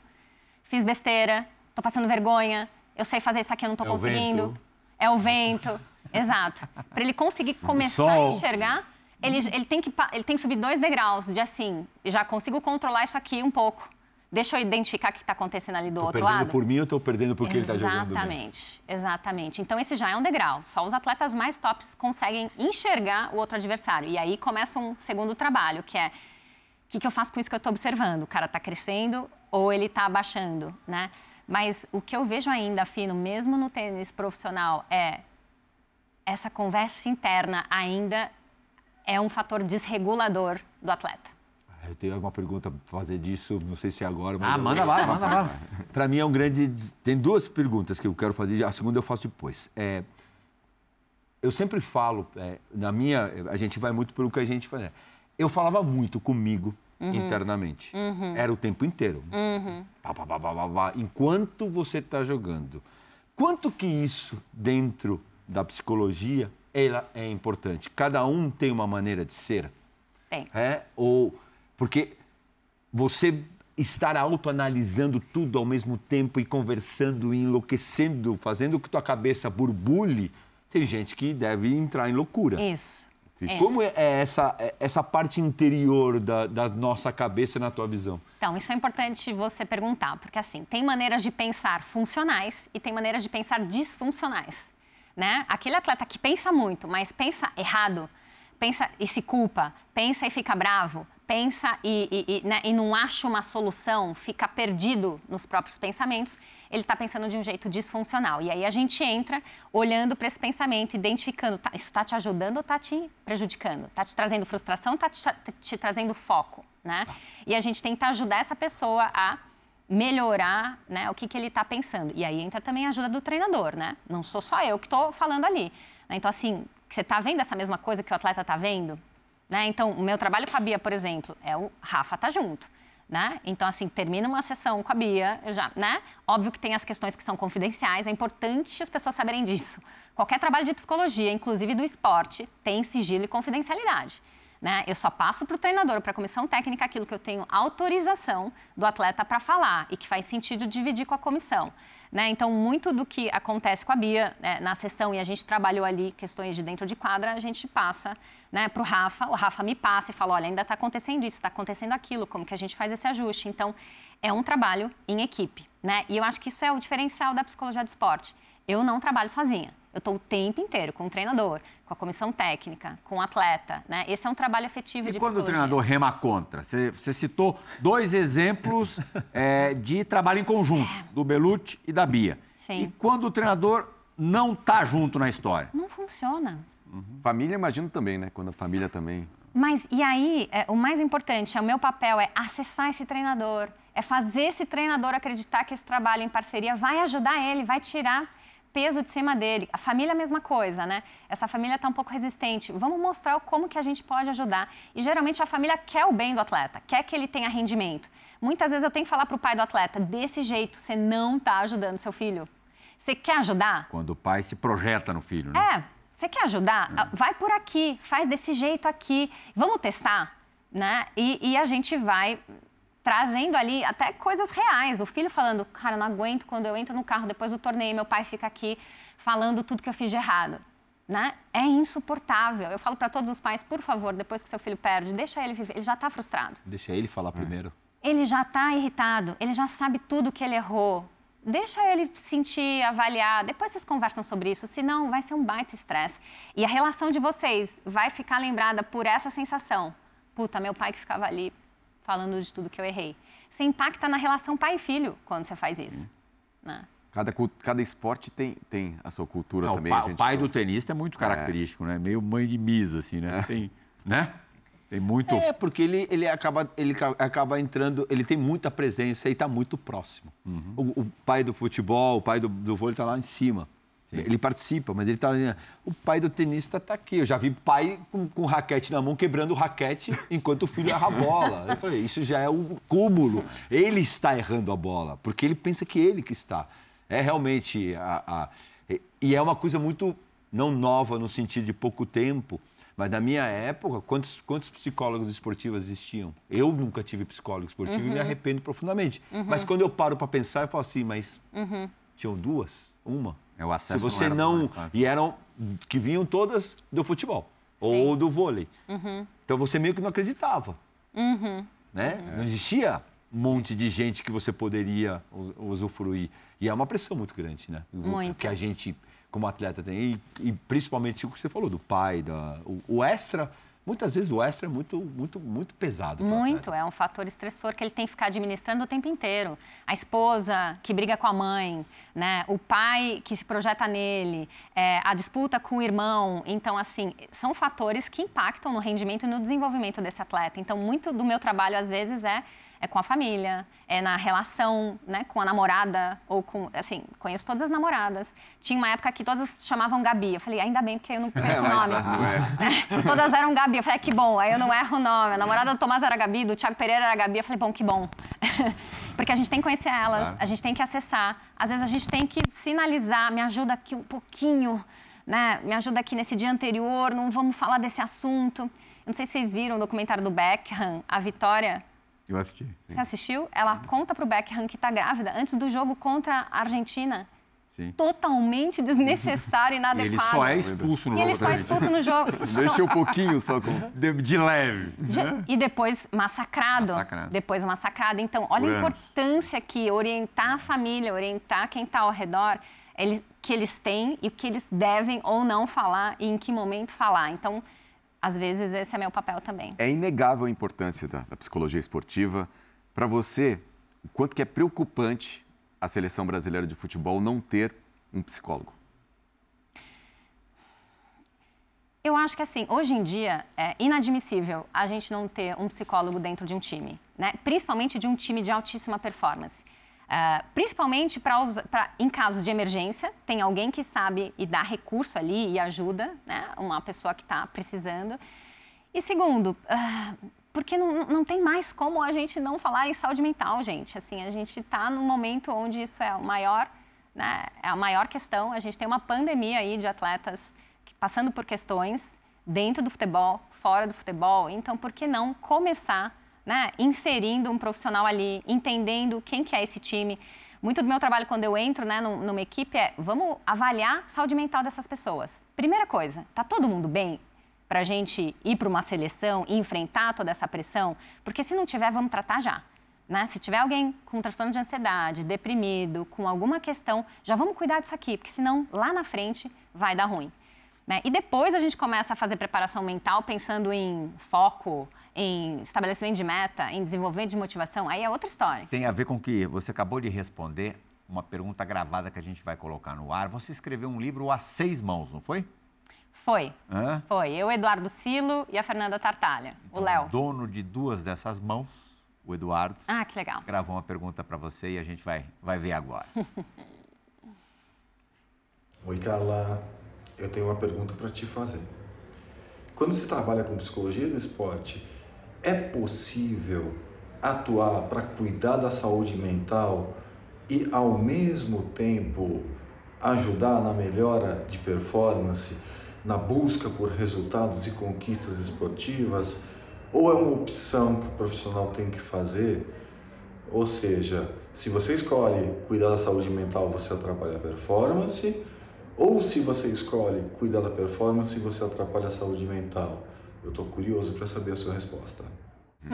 fiz besteira, tô passando vergonha, eu sei fazer isso aqui, eu não tô É o conseguindo. vento. É o vento. Exato. Para ele conseguir começar a enxergar, ele, ele, tem que, ele tem que subir dois degraus de assim, já consigo controlar isso aqui um pouco. Deixa eu identificar o que está acontecendo ali do Tô outro perdendo lado. por mim ou tô perdendo porque ele tá jogando bem? Exatamente, exatamente. Então esse já é um degrau. Só os atletas mais tops conseguem enxergar o outro adversário. E aí começa um segundo trabalho, que é o que, que eu faço com isso que eu estou observando? O cara está crescendo ou ele está abaixando, né? Mas o que eu vejo ainda, Fino, mesmo no tênis profissional, é essa conversa interna ainda é um fator desregulador do atleta. Eu tenho alguma pergunta para fazer disso, não sei se é agora, mas Ah, eu- manda bala, manda bala. Para mim é um grande. Tem duas perguntas que eu quero fazer, a segunda eu faço depois. É, eu sempre falo, é, na minha, a gente vai muito pelo que a gente faz. Eu falava muito comigo internamente. Era o tempo inteiro. Pá, enquanto você está jogando. Quanto que isso, dentro da psicologia, ela é importante? Cada um tem uma maneira de ser. Tem. É? Ou porque você estar autoanalisando tudo ao mesmo tempo e conversando, e enlouquecendo, fazendo que tua cabeça burbule, tem gente que deve entrar em loucura. Isso. Isso. Como é essa, é essa parte interior da, da nossa cabeça na tua visão? Então, isso é importante você perguntar, porque assim, tem maneiras de pensar funcionais e tem maneiras de pensar disfuncionais, né? Aquele atleta que pensa muito, mas pensa errado, pensa e se culpa, pensa e fica bravo, pensa e, e, e, né, e não acha uma solução, fica perdido nos próprios pensamentos, ele está pensando de um jeito disfuncional. E aí a gente entra olhando para esse pensamento, identificando, tá, isso está te ajudando ou está te prejudicando? Está te trazendo frustração, está te, te, trazendo foco, né? E a gente tenta ajudar essa pessoa a melhorar né, o que, que ele está pensando. E aí entra também a ajuda do treinador, né? Não sou só eu que estou falando ali. Então, assim, você está vendo essa mesma coisa que o atleta está vendo? Né? Então, o meu trabalho com a Bia, por exemplo, é o Rafa tá junto. Né? Então, assim, termina uma sessão com a Bia, eu já, né? Óbvio que tem as questões que são confidenciais, é importante as pessoas saberem disso. Qualquer trabalho de psicologia, inclusive do esporte, tem sigilo e confidencialidade. Né? Eu só passo para o treinador, para a comissão técnica, aquilo que eu tenho autorização do atleta para falar e que faz sentido dividir com a comissão. Né? Então, muito do que acontece com a Bia né, na sessão, e a gente trabalhou ali questões de dentro de quadra, a gente passa né, para o Rafa, o Rafa me passa e fala, olha, ainda está acontecendo isso, está acontecendo aquilo, como que a gente faz esse ajuste? Então, é um trabalho em equipe. Né? E eu acho que isso é o diferencial da psicologia do esporte. Eu não trabalho sozinha. Eu estou o tempo inteiro com o treinador, com a comissão técnica, com o atleta. Né? Esse é um trabalho efetivo e de quando psicologia. o treinador rema contra? Você, você citou dois exemplos é, de trabalho em conjunto, do Belucci e da Bia. Sim. E quando o treinador não está junto na história? Não funciona. Família, imagino também, né? Quando a família também. Mas e aí, é, o mais importante, é, o meu papel é acessar esse treinador, é fazer esse treinador acreditar que esse trabalho em parceria vai ajudar ele, vai tirar peso de cima dele. A família é a mesma coisa, né? Essa família está um pouco resistente. Vamos mostrar como que a gente pode ajudar. E geralmente a família quer o bem do atleta, quer que ele tenha rendimento. Muitas vezes eu tenho que falar para o pai do atleta, desse jeito você não está ajudando seu filho. Você quer ajudar? Quando o pai se projeta no filho, né? É, você quer ajudar? Ah, Vai por aqui, faz desse jeito aqui. Vamos testar, né? E, e a gente vai trazendo ali até coisas reais. O filho falando, cara, não aguento quando eu entro no carro depois do torneio, meu pai fica aqui falando tudo que eu fiz de errado. Né? É insuportável. Eu falo para todos os pais, por favor, depois que seu filho perde, deixa ele viver. Ele já está frustrado. Deixa ele falar primeiro. Ele já está irritado. Ele já sabe tudo que ele errou. Deixa ele sentir, avaliar. Depois vocês conversam sobre isso. Senão, vai ser um baita estresse. E a relação de vocês vai ficar lembrada por essa sensação. Puta, meu pai que ficava ali falando de tudo que eu errei. Você impacta na relação pai e filho quando você faz isso. Né? Cada, cada esporte tem, tem a sua cultura Não, o, também. pa- a o pai fala. do tenista é muito característico, né? Meio mãe de misa, assim, né? Tem, né? Tem muito... É, porque ele, ele, acaba, ele ca- acaba entrando, ele tem muita presença e está muito próximo. O, o pai do futebol, o pai do, do vôlei está lá em cima. Ele participa, mas ele está ali. O pai do tenista está aqui. Eu já vi pai com, com raquete na mão, quebrando o raquete enquanto o filho erra a bola. Eu falei, isso já é o cúmulo. Ele está errando a bola, porque ele pensa que ele que está. É realmente. A, a- e- é uma coisa muito não nova no sentido de pouco tempo, mas na minha época, quantos, quantos psicólogos esportivos existiam? Eu nunca tive psicólogo esportivo e me arrependo profundamente. Mas quando eu paro para pensar, eu falo assim, mas tinham duas? Uma? É, o acesso Se você não não. e eram que vinham todas do futebol ou do vôlei. Então você meio que não acreditava. Né? Não existia um monte de gente que você poderia us- usufruir. E é uma pressão muito grande, né? Muito. Que a gente, como atleta, tem. E, e principalmente o que você falou, do pai, da, o, o extra. Muitas vezes o extra é muito, muito, muito pesado. Muito, é um fator estressor que ele tem que ficar administrando o tempo inteiro. A esposa que briga com a mãe, né? o pai que se projeta nele, é, a disputa com o irmão. Então, assim, são fatores que impactam no rendimento e no desenvolvimento desse atleta. Então, muito do meu trabalho, às vezes, é, é com a família, é na relação, né, com a namorada ou com, assim, conheço todas as namoradas. Tinha uma época que todas chamavam Gabi. Eu falei, ainda bem porque eu não perco É, o nome. não é. todas eram Gabi. Eu falei, que bom, aí eu não erro o nome. A namorada do Tomás era Gabi, do Thiago Pereira era Gabi. Eu falei, bom, que bom. porque a gente tem que conhecer elas, Claro. a gente tem que acessar. Às vezes a gente tem que sinalizar, me ajuda aqui um pouquinho, né? Me ajuda aqui nesse dia anterior, não vamos falar desse assunto. Eu não sei se vocês viram o documentário do Beckham, a Vitória. Eu assisti. Você assistiu? Ela conta pro Beckham que tá grávida antes do jogo contra a Argentina. Sim. Totalmente desnecessário e E inadequado. ele só é expulso no E ele jogo só é expulso no jogo. Deixa um pouquinho só com. De, de leve. De- né? E depois massacrado. Massacrado. Depois massacrado. Então, olha Por a anos. importância que orientar a família, orientar quem está ao redor, ele- que eles têm e o que eles devem ou não falar e em que momento falar. Então, às vezes, esse é meu papel também. É inegável a importância da, da psicologia esportiva. Para você, o quanto que é preocupante a seleção brasileira de futebol não ter um psicólogo? Eu acho que assim, hoje em dia é inadmissível a gente não ter um psicólogo dentro de um time, né? Principalmente de um time de altíssima performance. Ah, principalmente para em casos de emergência, tem alguém que sabe e dá recurso ali e ajuda, né? Uma pessoa que está precisando. E segundo, ah, porque não, não tem mais como a gente não falar em saúde mental, gente. Assim, a gente está num momento onde isso é o maior, né? É a maior questão. A gente tem uma pandemia aí de atletas passando por questões dentro do futebol, fora do futebol. Então, por que não começar, né, inserindo um profissional ali, entendendo quem que é esse time? Muito do meu trabalho quando eu entro, né, num- numa equipe é, vamos avaliar a saúde mental dessas pessoas. Primeira coisa, tá todo mundo bem? Para a gente ir para uma seleção e enfrentar toda essa pressão? Porque se não tiver, vamos tratar já. Né? Se tiver alguém com transtorno de ansiedade, deprimido, com alguma questão, já vamos cuidar disso aqui, porque senão lá na frente vai dar ruim. Né? E depois a gente começa a fazer preparação mental pensando em foco, em estabelecimento de meta, em desenvolvimento de motivação, aí é outra história. Tem a ver com que você acabou de responder uma pergunta gravada que a gente vai colocar no ar. Você escreveu um livro a seis mãos, não foi? Foi, Hã? foi. Eu, Eduardo Silo e a Fernanda Tartalha, o Então, Léo. Dono de duas dessas mãos, o Eduardo, Ah, que legal. gravou uma pergunta para você e a gente vai, vai ver agora. Oi, Carla. Eu tenho uma pergunta para te fazer. Quando se trabalha com psicologia do esporte, é possível atuar para cuidar da saúde mental e, ao mesmo tempo, ajudar na melhora de performance, na busca por resultados e conquistas esportivas? Ou é uma opção que o profissional tem que fazer? Ou seja, se você escolhe cuidar da saúde mental, você atrapalha a performance, ou se você escolhe cuidar da performance, você atrapalha a saúde mental. Eu estou curioso para saber a sua resposta.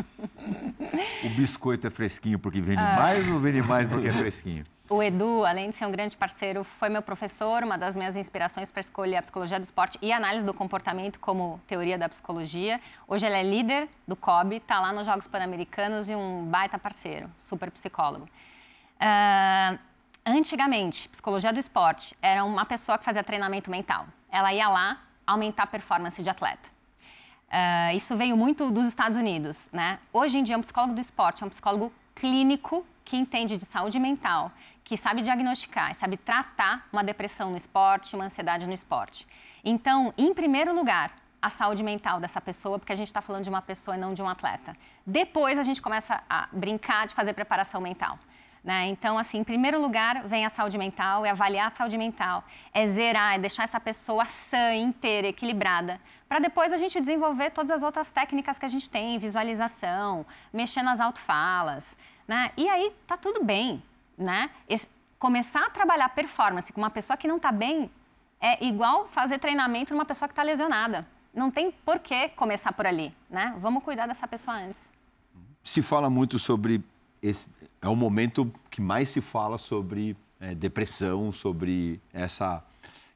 O biscoito é fresquinho porque vende mais ou vende mais porque é fresquinho? O Edu, além de ser um grande parceiro, foi meu professor, uma das minhas inspirações para escolher a psicologia do esporte e análise do comportamento como teoria da psicologia. Hoje ele é líder do COB, está lá nos Jogos Pan-Americanos e um baita parceiro, super psicólogo. Ah, antigamente, psicologia do esporte era uma pessoa que fazia treinamento mental. Ela ia lá aumentar a performance de atleta. Ah, isso veio muito dos Estados Unidos, né? Hoje em dia, um psicólogo do esporte é um psicólogo clínico que entende de saúde mental, que sabe diagnosticar, sabe tratar uma depressão no esporte, uma ansiedade no esporte. Então, em primeiro lugar, a saúde mental dessa pessoa, porque a gente está falando de uma pessoa e não de um atleta. Depois a gente começa a brincar de fazer preparação mental. Né? Então, assim, em primeiro lugar, vem a saúde mental, é avaliar a saúde mental, é zerar, é deixar essa pessoa sã, inteira, equilibrada, para depois a gente desenvolver todas as outras técnicas que a gente tem, visualização, mexer nas autofalas, né? E aí tá tudo bem, né? Esse- começar a trabalhar performance com uma pessoa que não está bem é igual fazer treinamento numa pessoa que está lesionada. Não tem por que começar por ali, né? Vamos cuidar dessa pessoa antes. se fala muito sobre esse é o momento que mais se fala sobre é, depressão, sobre essa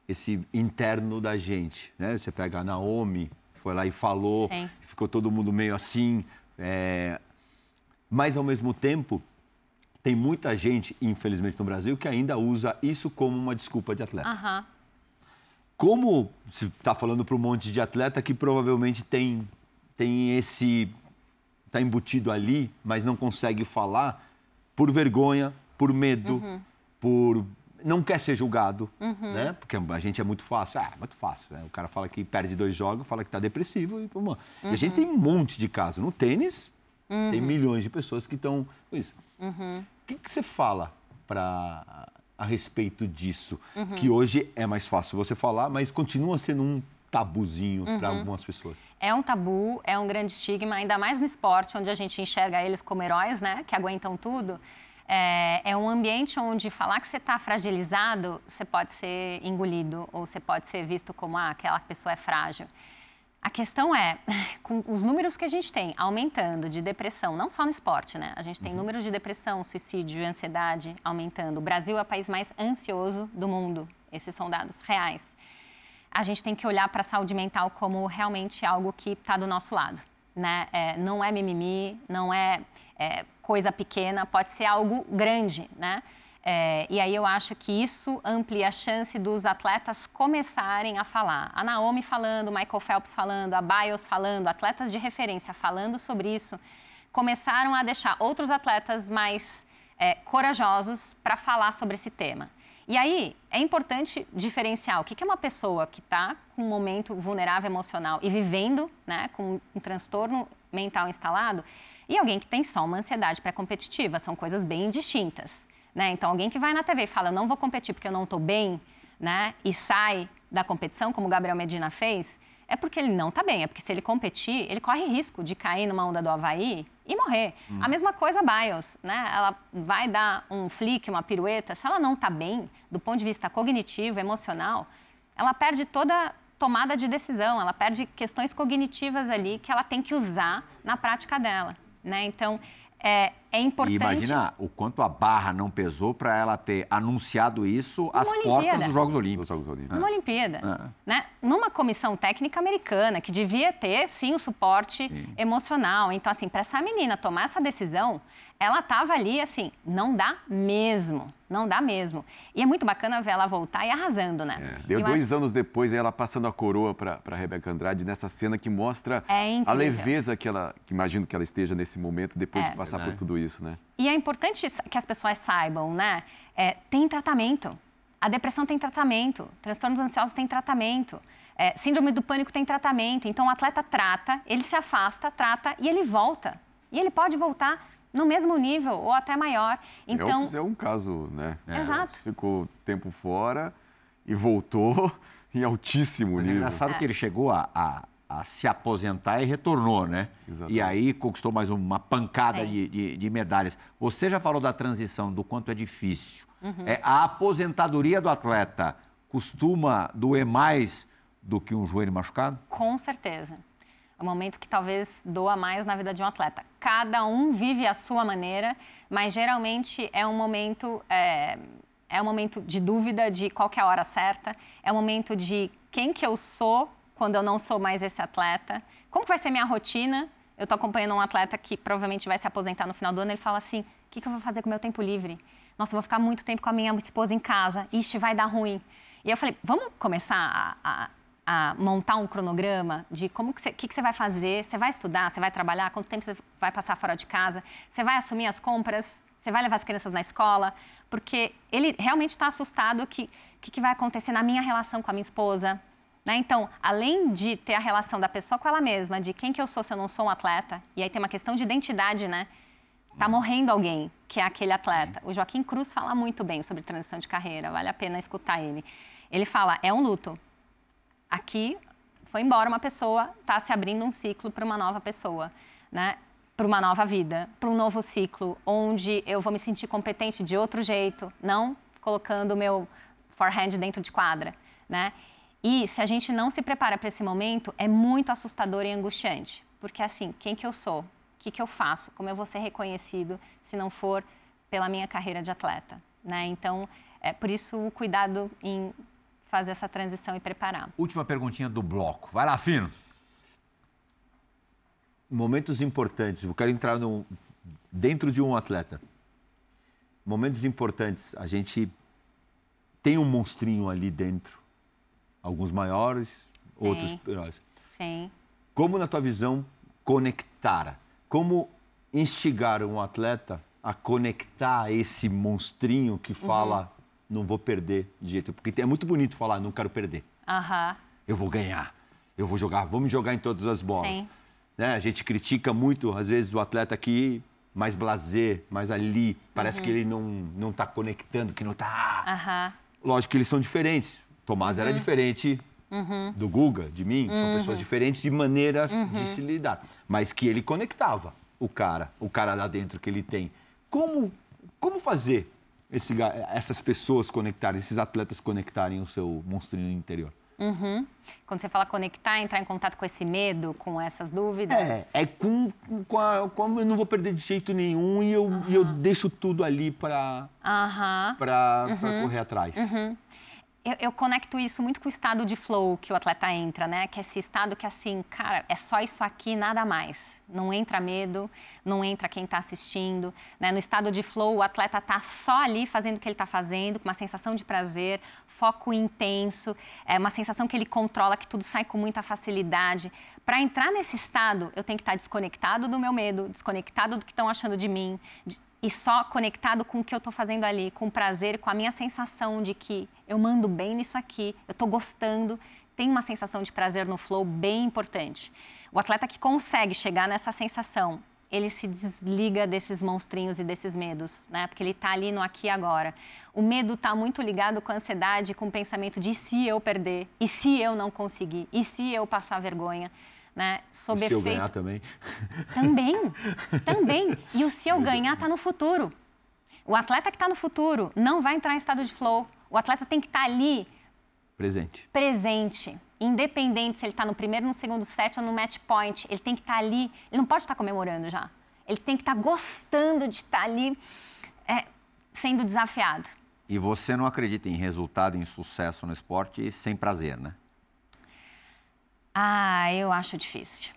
esse interno da gente, né? Você pega a Naomi, foi lá e falou, Sim. ficou todo mundo meio assim, é, mas ao mesmo tempo tem muita gente, infelizmente no Brasil, que ainda usa isso como uma desculpa de atleta. Aham. Como se está falando para um monte de atleta que provavelmente tem, tem esse tá embutido ali, mas não consegue falar por vergonha, por medo, Uhum. por não quer ser julgado, né? Porque a gente é muito fácil, ah, é muito fácil. Né? O cara fala que perde dois jogos, fala que tá depressivo e, mano. e a gente tem um monte de casos. No tênis, tem milhões de pessoas que estão com isso. O que, que você fala para a respeito disso? Que hoje é mais fácil você falar, mas continua sendo um tabuzinho para algumas pessoas. É um tabu, é um grande estigma, ainda mais no esporte, onde a gente enxerga eles como heróis, né? Que aguentam tudo. É, é um ambiente onde falar que você está fragilizado, você pode ser engolido ou você pode ser visto como ah, aquela pessoa é frágil. A questão é, com os números que a gente tem aumentando de depressão, não só no esporte, né? A gente tem números de depressão, suicídio e ansiedade aumentando. O Brasil é o país mais ansioso do mundo. Esses são dados reais. A gente tem que olhar para a saúde mental como realmente algo que está do nosso lado. Né? É, não é mimimi, não é, é, coisa pequena, pode ser algo grande. Né? É, e aí eu acho que isso amplia a chance dos atletas começarem a falar. A Naomi falando, Michael Phelps falando, a Biles falando, atletas de referência falando sobre isso, começaram a deixar outros atletas mais é, corajosos para falar sobre esse tema. E aí é importante diferenciar o que é uma pessoa que está com um momento vulnerável emocional e vivendo né, com um transtorno mental instalado e alguém que tem só uma ansiedade pré-competitiva. São coisas bem distintas. Né? Então, alguém que vai na TV e fala, não vou competir porque eu não estou bem, né? e sai da competição, como o Gabriel Medina fez, é porque ele não está bem. É porque se ele competir, ele corre risco de cair numa onda do Havaí e morrer. A mesma coisa a Biles, né? Ela vai dar um flick, uma pirueta. Se ela não está bem, do ponto de vista cognitivo, emocional, ela perde toda tomada de decisão, ela perde questões cognitivas ali que ela tem que usar na prática dela, né? Então, é, é importante... E imagina o quanto a barra não pesou para ela ter anunciado isso às portas Olimpíada. dos Jogos Dos Olímpicos. Jogos Olímpicos. numa Olimpíada, É. né? Numa comissão técnica americana que devia ter sim o suporte emocional. Então assim, para essa menina tomar essa decisão, ela estava ali assim, não dá mesmo, não dá mesmo. E é muito bacana ver ela voltar e arrasando, né? É, Deu Eu dois acho- anos depois, ela passando a coroa para a Rebeca Andrade nessa cena que mostra É a leveza que ela, que imagino que ela esteja nesse momento depois É. de passar por tudo isso, né? E é importante que as pessoas saibam, né? É, tem tratamento. A depressão tem tratamento. Transtornos ansiosos têm tratamento. É, síndrome do pânico tem tratamento. Então, o atleta trata, ele se afasta, trata e ele volta. E ele pode voltar no mesmo nível ou até maior. Então, Elps é um caso, né? Exato. Ficou tempo fora e voltou em altíssimo Mas é nível. engraçado que ele chegou a, a- a se aposentar e retornou, né? Exatamente. E aí conquistou mais uma pancada É. de, de- de medalhas. Você já falou da transição, do quanto é difícil. Uhum. É, a aposentadoria do atleta costuma doer mais do que um joelho machucado? Com certeza. É um momento que talvez doa mais na vida de um atleta. Cada um vive a sua maneira, mas geralmente é um momento é, é um momento de dúvida de qual que é a hora certa, é um momento de quem que eu sou quando eu não sou mais esse atleta, como que vai ser minha rotina. Eu estou acompanhando um atleta que provavelmente vai se aposentar no final do ano, ele fala assim, o que, que eu vou fazer com o meu tempo livre? Nossa, eu vou ficar muito tempo com a minha esposa em casa, ixi, vai dar ruim. E eu falei, vamos começar a- a a montar um cronograma de como que você, que, que você vai fazer, você vai estudar, você vai trabalhar, quanto tempo você vai passar fora de casa, você vai assumir as compras, você vai levar as crianças na escola, porque ele realmente está assustado que o que, que vai acontecer na minha relação com a minha esposa. Né? Então, além de ter a relação da pessoa com ela mesma, de quem que eu sou se eu não sou um atleta, e aí tem uma questão de identidade, né? Tá morrendo alguém que é aquele atleta. O Joaquim Cruz fala muito bem sobre transição de carreira, vale a pena escutar ele. Ele fala, é um luto aqui foi embora uma pessoa, está se abrindo um ciclo para uma nova pessoa, né? Para uma nova vida, para um novo ciclo, onde eu vou me sentir competente de outro jeito, não colocando o meu forehand dentro de quadra, né? E se a gente não se prepara para esse momento, é muito assustador e angustiante, porque assim, quem que eu sou? O que que eu faço? Como eu vou ser reconhecido se não for pela minha carreira de atleta, né? Então, é por isso o cuidado em fazer essa transição e preparar. Última perguntinha do bloco. Vai lá, Fino. Momentos importantes. Eu quero entrar no, dentro de um atleta. Momentos importantes. A gente tem um monstrinho ali dentro. Alguns maiores, Sim. outros menores. Sim. Como, na tua visão, conectar? como instigar um atleta a conectar esse monstrinho que fala, Uhum. não vou perder de jeito. Porque é muito bonito falar, não quero perder. Aham. Eu vou ganhar. Eu vou jogar, vamos jogar em todas as bolas. Sim. Né? A gente critica muito, às vezes, o atleta aqui mais blazer, mais ali. Parece Uhum. que ele não, não tá conectando, que não tá. Lógico que eles são diferentes. Tomás Uhum. era diferente do Guga, de mim. São Uhum. pessoas diferentes de maneiras de se lidar. Mas que ele conectava o cara, o cara lá dentro que ele tem. Como, como fazer esse essas pessoas conectarem, esses atletas conectarem o seu monstrinho interior? Quando você fala conectar, entrar em contato com esse medo, com essas dúvidas. É, é com, com a, como eu não vou perder de jeito nenhum e eu, e eu deixo tudo ali para Aham. para correr atrás. Eu, eu conecto isso muito com o estado de flow que o atleta entra, né? Que é esse estado que, assim, cara, é só isso aqui, nada mais. Não entra medo, não entra quem está assistindo. Né? No estado de flow, o atleta tá só ali fazendo o que ele está fazendo, com uma sensação de prazer, foco intenso, é uma sensação que ele controla, que tudo sai com muita facilidade. Para entrar nesse estado, eu tenho que estar desconectado do meu medo, desconectado do que estão achando de mim, de- e só conectado com o que eu estou fazendo ali, com prazer, com a minha sensação de que eu mando bem nisso aqui, eu estou gostando, tem uma sensação de prazer no flow bem importante. O atleta que consegue chegar nessa sensação, ele se desliga desses monstrinhos e desses medos, né? Porque ele está ali no aqui e agora. O medo está muito ligado com a ansiedade, com o pensamento de se eu perder, e se eu não conseguir, e se eu passar vergonha, né? E Sob se eu efeito ganhar também. também, também. E o se eu ganhar está no futuro. O atleta que está no futuro não vai entrar em estado de flow. O atleta tem que estar ali, Presente. presente, independente se ele está no primeiro, no segundo set ou no match point. Ele tem que estar ali. Ele não pode estar comemorando já. Ele tem que estar gostando de estar ali, é, sendo desafiado. E você não acredita em resultado, em sucesso no esporte sem prazer, né? Ah, eu acho difícil.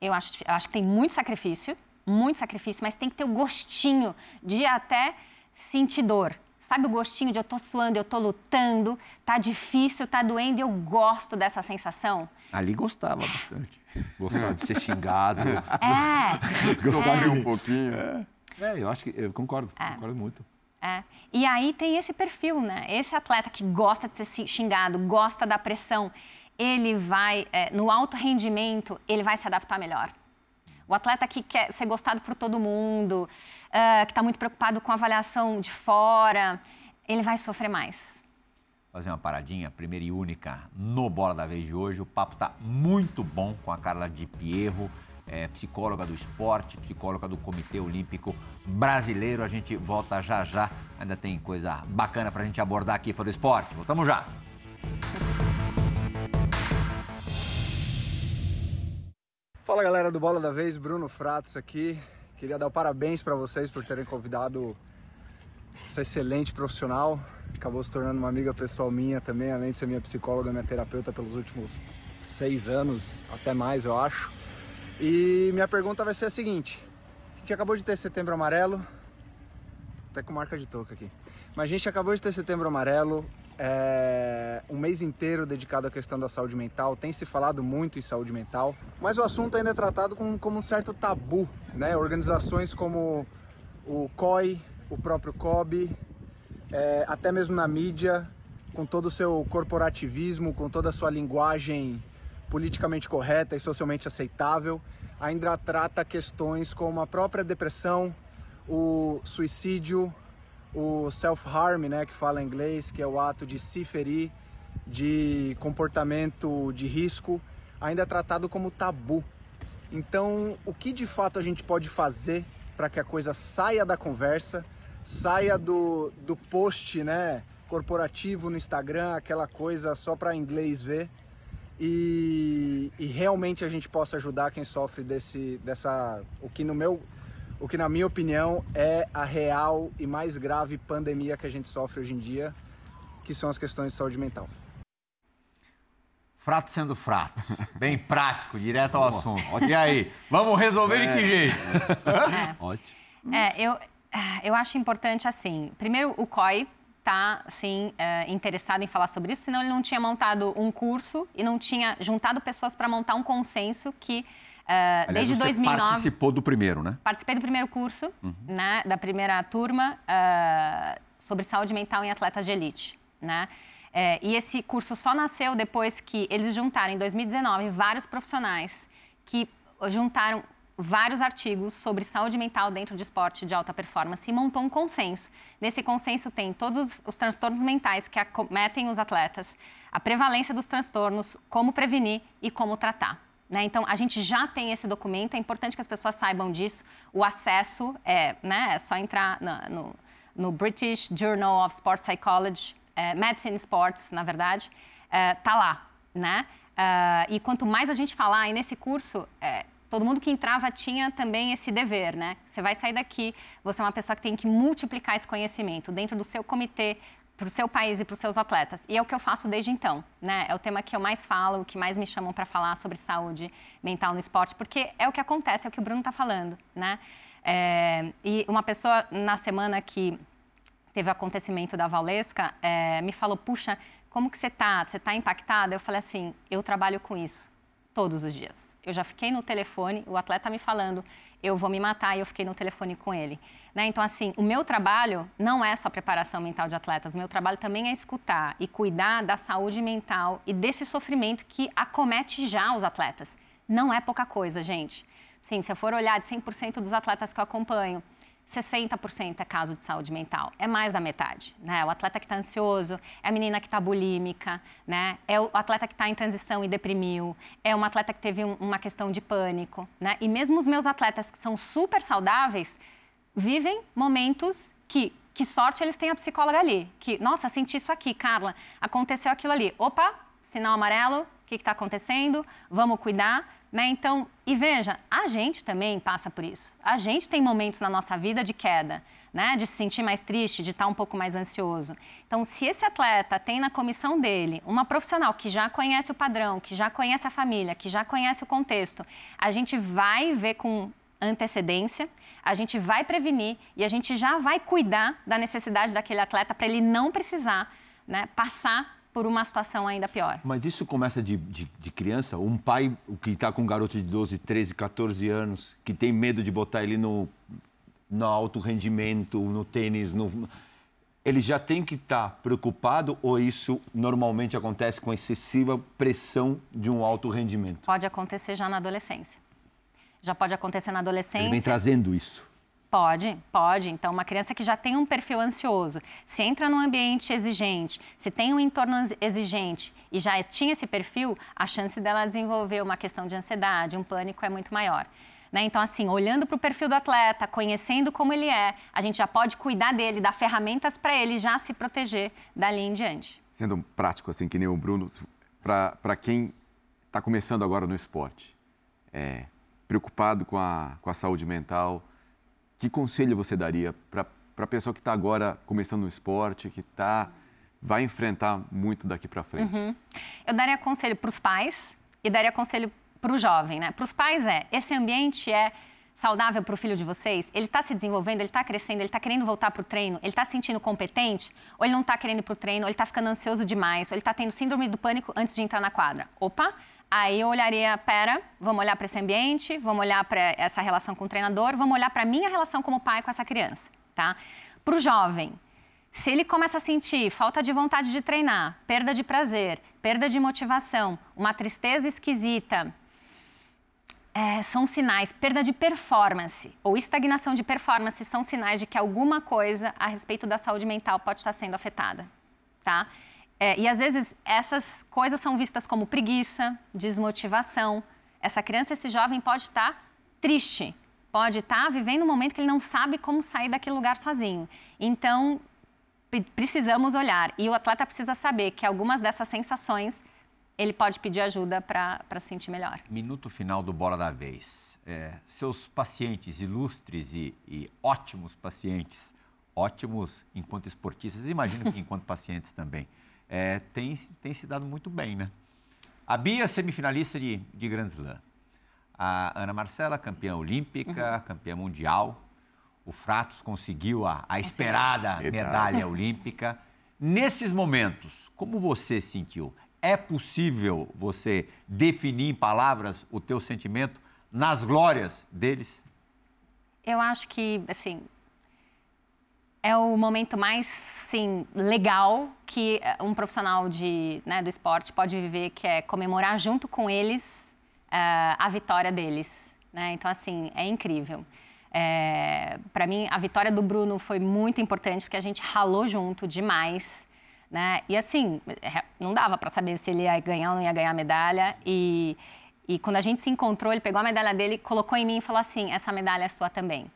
Eu acho, eu acho que tem muito sacrifício, muito sacrifício, mas tem que ter o gostinho de até sentir dor. Sabe o gostinho de eu tô suando, eu tô lutando, tá difícil, tá doendo e eu gosto dessa sensação? Ali gostava bastante. Gostar de ser xingado. É, Sofrer um pouquinho. É, eu acho que eu concordo, É. concordo muito. é. E aí tem esse perfil, né? Esse atleta que gosta de ser xi- xingado, gosta da pressão, ele vai, é, no alto rendimento, ele vai se adaptar melhor. O atleta que quer ser gostado por todo mundo, ah, que está muito preocupado com a avaliação de fora, ele vai sofrer mais. Fazer uma paradinha, primeira e única no Bola da Vez de hoje. O papo tá muito bom com a Carla Di Pierro, é, psicóloga do esporte, psicóloga do Comitê Olímpico Brasileiro. A gente volta já já. Ainda tem coisa bacana pra gente abordar aqui fora do esporte. Voltamos já. Fala galera do Bola da Vez, Bruno Fratos aqui. Queria dar parabéns para vocês por terem convidado essa excelente profissional. Acabou se tornando uma amiga pessoal minha também, além de ser minha psicóloga, minha terapeuta pelos últimos seis anos, até mais eu acho. E minha pergunta vai ser a seguinte: a gente acabou de ter Setembro Amarelo, até com marca de touca aqui. Mas a gente acabou de ter Setembro Amarelo, é, um mês inteiro dedicado à questão da saúde mental. Tem se falado muito em saúde mental, mas o assunto ainda é tratado com, como um certo tabu, né? Organizações como o COI, o próprio COB, é, até mesmo na mídia, com todo o seu corporativismo, com toda a sua linguagem politicamente correta e socialmente aceitável, ainda trata questões como a própria depressão, o suicídio, o self-harm, né, que fala em inglês, que é o ato de se ferir, de comportamento de risco, ainda é tratado como tabu. Então, o que de fato a gente pode fazer para que a coisa saia da conversa, saia do, do post, né, corporativo no Instagram, aquela coisa só para inglês ver, e, e realmente a gente possa ajudar quem sofre desse, dessa, o que no meu, o que na minha opinião é a real e mais grave pandemia que a gente sofre hoje em dia, que são as questões de saúde mental. Frato sendo frato. Bem prático, direto ao assunto. E aí, vamos resolver de que jeito? Ótimo. É, eu, eu acho importante assim. Primeiro, o COI está assim, é, interessado em falar sobre isso, senão ele não tinha montado um curso e não tinha juntado pessoas para montar um consenso que Uh, Aliás, desde você 2009. participou do primeiro, né? Participei do primeiro curso, Uhum. né, da primeira turma uh, sobre saúde mental em atletas de elite, né? É, e esse curso só nasceu depois que eles juntaram, em 2019, vários profissionais que juntaram vários artigos sobre saúde mental dentro de esporte de alta performance e montou um consenso. Nesse consenso tem todos os transtornos mentais que acometem os atletas, a prevalência dos transtornos, como prevenir e como tratar. Né? Então, a gente já tem esse documento, é importante que as pessoas saibam disso. O acesso é, né, é só entrar no, no, no British Journal of Sport Psychology, é, Medicine Sports, na verdade, é, tá lá, né? Uh, e quanto mais a gente falar, e nesse curso, é, todo mundo que entrava tinha também esse dever, né? Você vai sair daqui, você é uma pessoa que tem que multiplicar esse conhecimento dentro do seu comitê, para o seu país e para os seus atletas. E é o que eu faço desde então, né? É o tema que eu mais falo, o que mais me chamam para falar sobre saúde mental no esporte, porque é o que acontece, é o que o Bruno está falando, né? É, e uma pessoa na semana que teve o acontecimento da Valesca é, me falou, puxa, como que você está? Você está impactada? Eu falei assim, eu trabalho com isso todos os dias. Eu já fiquei no telefone, o atleta me falando, eu vou me matar, e eu fiquei no telefone com ele. Né? Então, assim, o meu trabalho não é só preparação mental de atletas, o meu trabalho também é escutar e cuidar da saúde mental e desse sofrimento que acomete já os atletas. Não é pouca coisa, gente. Sim, se eu for olhar de 100% dos atletas que eu acompanho, 60% é caso de saúde mental. É mais da metade, né? O atleta que está ansioso, é a menina que está bulímica, né? É o atleta que está em transição e deprimiu, é uma atleta que teve um, uma questão de pânico, né? E mesmo os meus atletas que são super saudáveis vivem momentos que que sorte eles têm a psicóloga ali, que nossa, senti isso aqui, Carla, aconteceu aquilo ali. Opa, sinal amarelo, o que está acontecendo? Vamos cuidar. Né? Então, e veja, a gente também passa por isso. A gente tem momentos na nossa vida de queda, né? de se sentir mais triste, de estar um pouco mais ansioso. Então, se esse atleta tem na comissão dele uma profissional que já conhece o padrão, que já conhece a família, que já conhece o contexto, a gente vai ver com antecedência, a gente vai prevenir e a gente já vai cuidar da necessidade daquele atleta para ele não precisar né, passar por uma situação ainda pior. Mas isso começa de, de, de criança? Um pai que está com um garoto de 12, 13, 14 anos, que tem medo de botar ele no, no alto rendimento, no tênis, no... ele já tem que estar tá preocupado ou isso normalmente acontece com excessiva pressão de um alto rendimento? Pode acontecer já na adolescência. Já pode acontecer na adolescência. Ele vem trazendo isso. Pode, pode. Então, uma criança que já tem um perfil ansioso, se entra num ambiente exigente, se tem um entorno exigente e já tinha esse perfil, a chance dela desenvolver uma questão de ansiedade, um pânico é muito maior. Né? Então, assim, olhando para o perfil do atleta, conhecendo como ele é, a gente já pode cuidar dele, dar ferramentas para ele já se proteger dali em diante. Sendo prático, assim, que nem o Bruno, para quem está começando agora no esporte, é, preocupado com a, com a saúde mental, que conselho você daria para a pessoa que está agora começando no esporte, que tá, vai enfrentar muito daqui para frente? Uhum. Eu daria conselho para os pais e daria conselho para o jovem. Né? Para os pais é, esse ambiente é saudável para o filho de vocês? Ele está se desenvolvendo, ele está crescendo, ele está querendo voltar para o treino, ele está se sentindo competente? Ou ele não está querendo ir para o treino, ou ele está ficando ansioso demais, ou ele está tendo síndrome do pânico antes de entrar na quadra? Opa, Aí eu olharia, pera, vamos olhar para esse ambiente, vamos olhar para essa relação com o treinador, vamos olhar para a minha relação como pai com essa criança, tá? Para o jovem, se ele começa a sentir falta de vontade de treinar, perda de prazer, perda de motivação, uma tristeza esquisita, é, são sinais, perda de performance ou estagnação de performance são sinais de que alguma coisa a respeito da saúde mental pode estar sendo afetada, tá? É, e às vezes essas coisas são vistas como preguiça, desmotivação. Essa criança, esse jovem pode estar triste, pode estar vivendo um momento que ele não sabe como sair daquele lugar sozinho. Então, precisamos olhar. E o atleta precisa saber que algumas dessas sensações ele pode pedir ajuda para se sentir melhor. Minuto final do Bola da Vez. É, seus pacientes ilustres e, e, ótimos pacientes, ótimos enquanto esportistas, imagino que enquanto pacientes também é, tem, tem se dado muito bem, né? A Bia, semifinalista de, de Grand Slam. A Ana Marcela, campeã olímpica, uhum. campeã mundial. O Fratos conseguiu a, a esperada medalha olímpica. Nesses momentos, como você sentiu? É possível você definir em palavras o teu sentimento nas glórias deles? Eu acho que, assim, é o momento mais, sim, legal que eh, um profissional de, né, do esporte pode viver, que é comemorar junto com eles uh, a vitória deles. Né? Então, assim, é incrível. É, para mim, a vitória do Bruno foi muito importante, porque a gente ralou junto demais. Né? E, assim, não dava para saber se ele ia ganhar ou não ia ganhar medalha. E, e quando a gente se encontrou, ele pegou a medalha dele, colocou em mim e falou assim: essa medalha é sua também.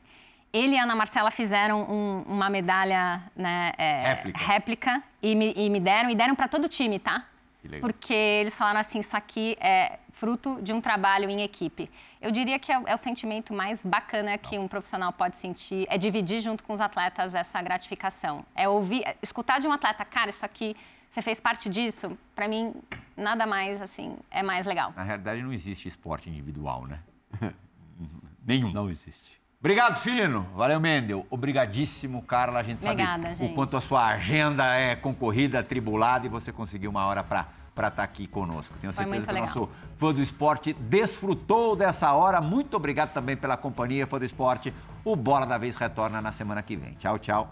Ele e a Ana Marcela fizeram um, uma medalha né, é, réplica. réplica, e, me, e me deram, e deram para todo o time, tá? Porque eles falaram assim, isso aqui é fruto de um trabalho em equipe. Eu diria que é, é o sentimento mais bacana que um profissional pode sentir, é dividir junto com os atletas essa gratificação. É ouvir, é escutar de um atleta, cara, isso aqui, você fez parte disso, para mim, nada mais, assim, é mais legal. Na realidade, não existe esporte individual, né? Nenhum. Não existe. Obrigado, Fino. Valeu, Mendel. Obrigadíssimo, Carla. A gente Obrigada, sabe gente. o quanto a sua agenda é concorrida, atribulada e você conseguiu uma hora para estar tá aqui conosco. Tenho certeza que o legal. nosso fã do esporte desfrutou dessa hora. Muito obrigado também pela companhia, fã do esporte. O Bola da Vez retorna na semana que vem. Tchau, tchau.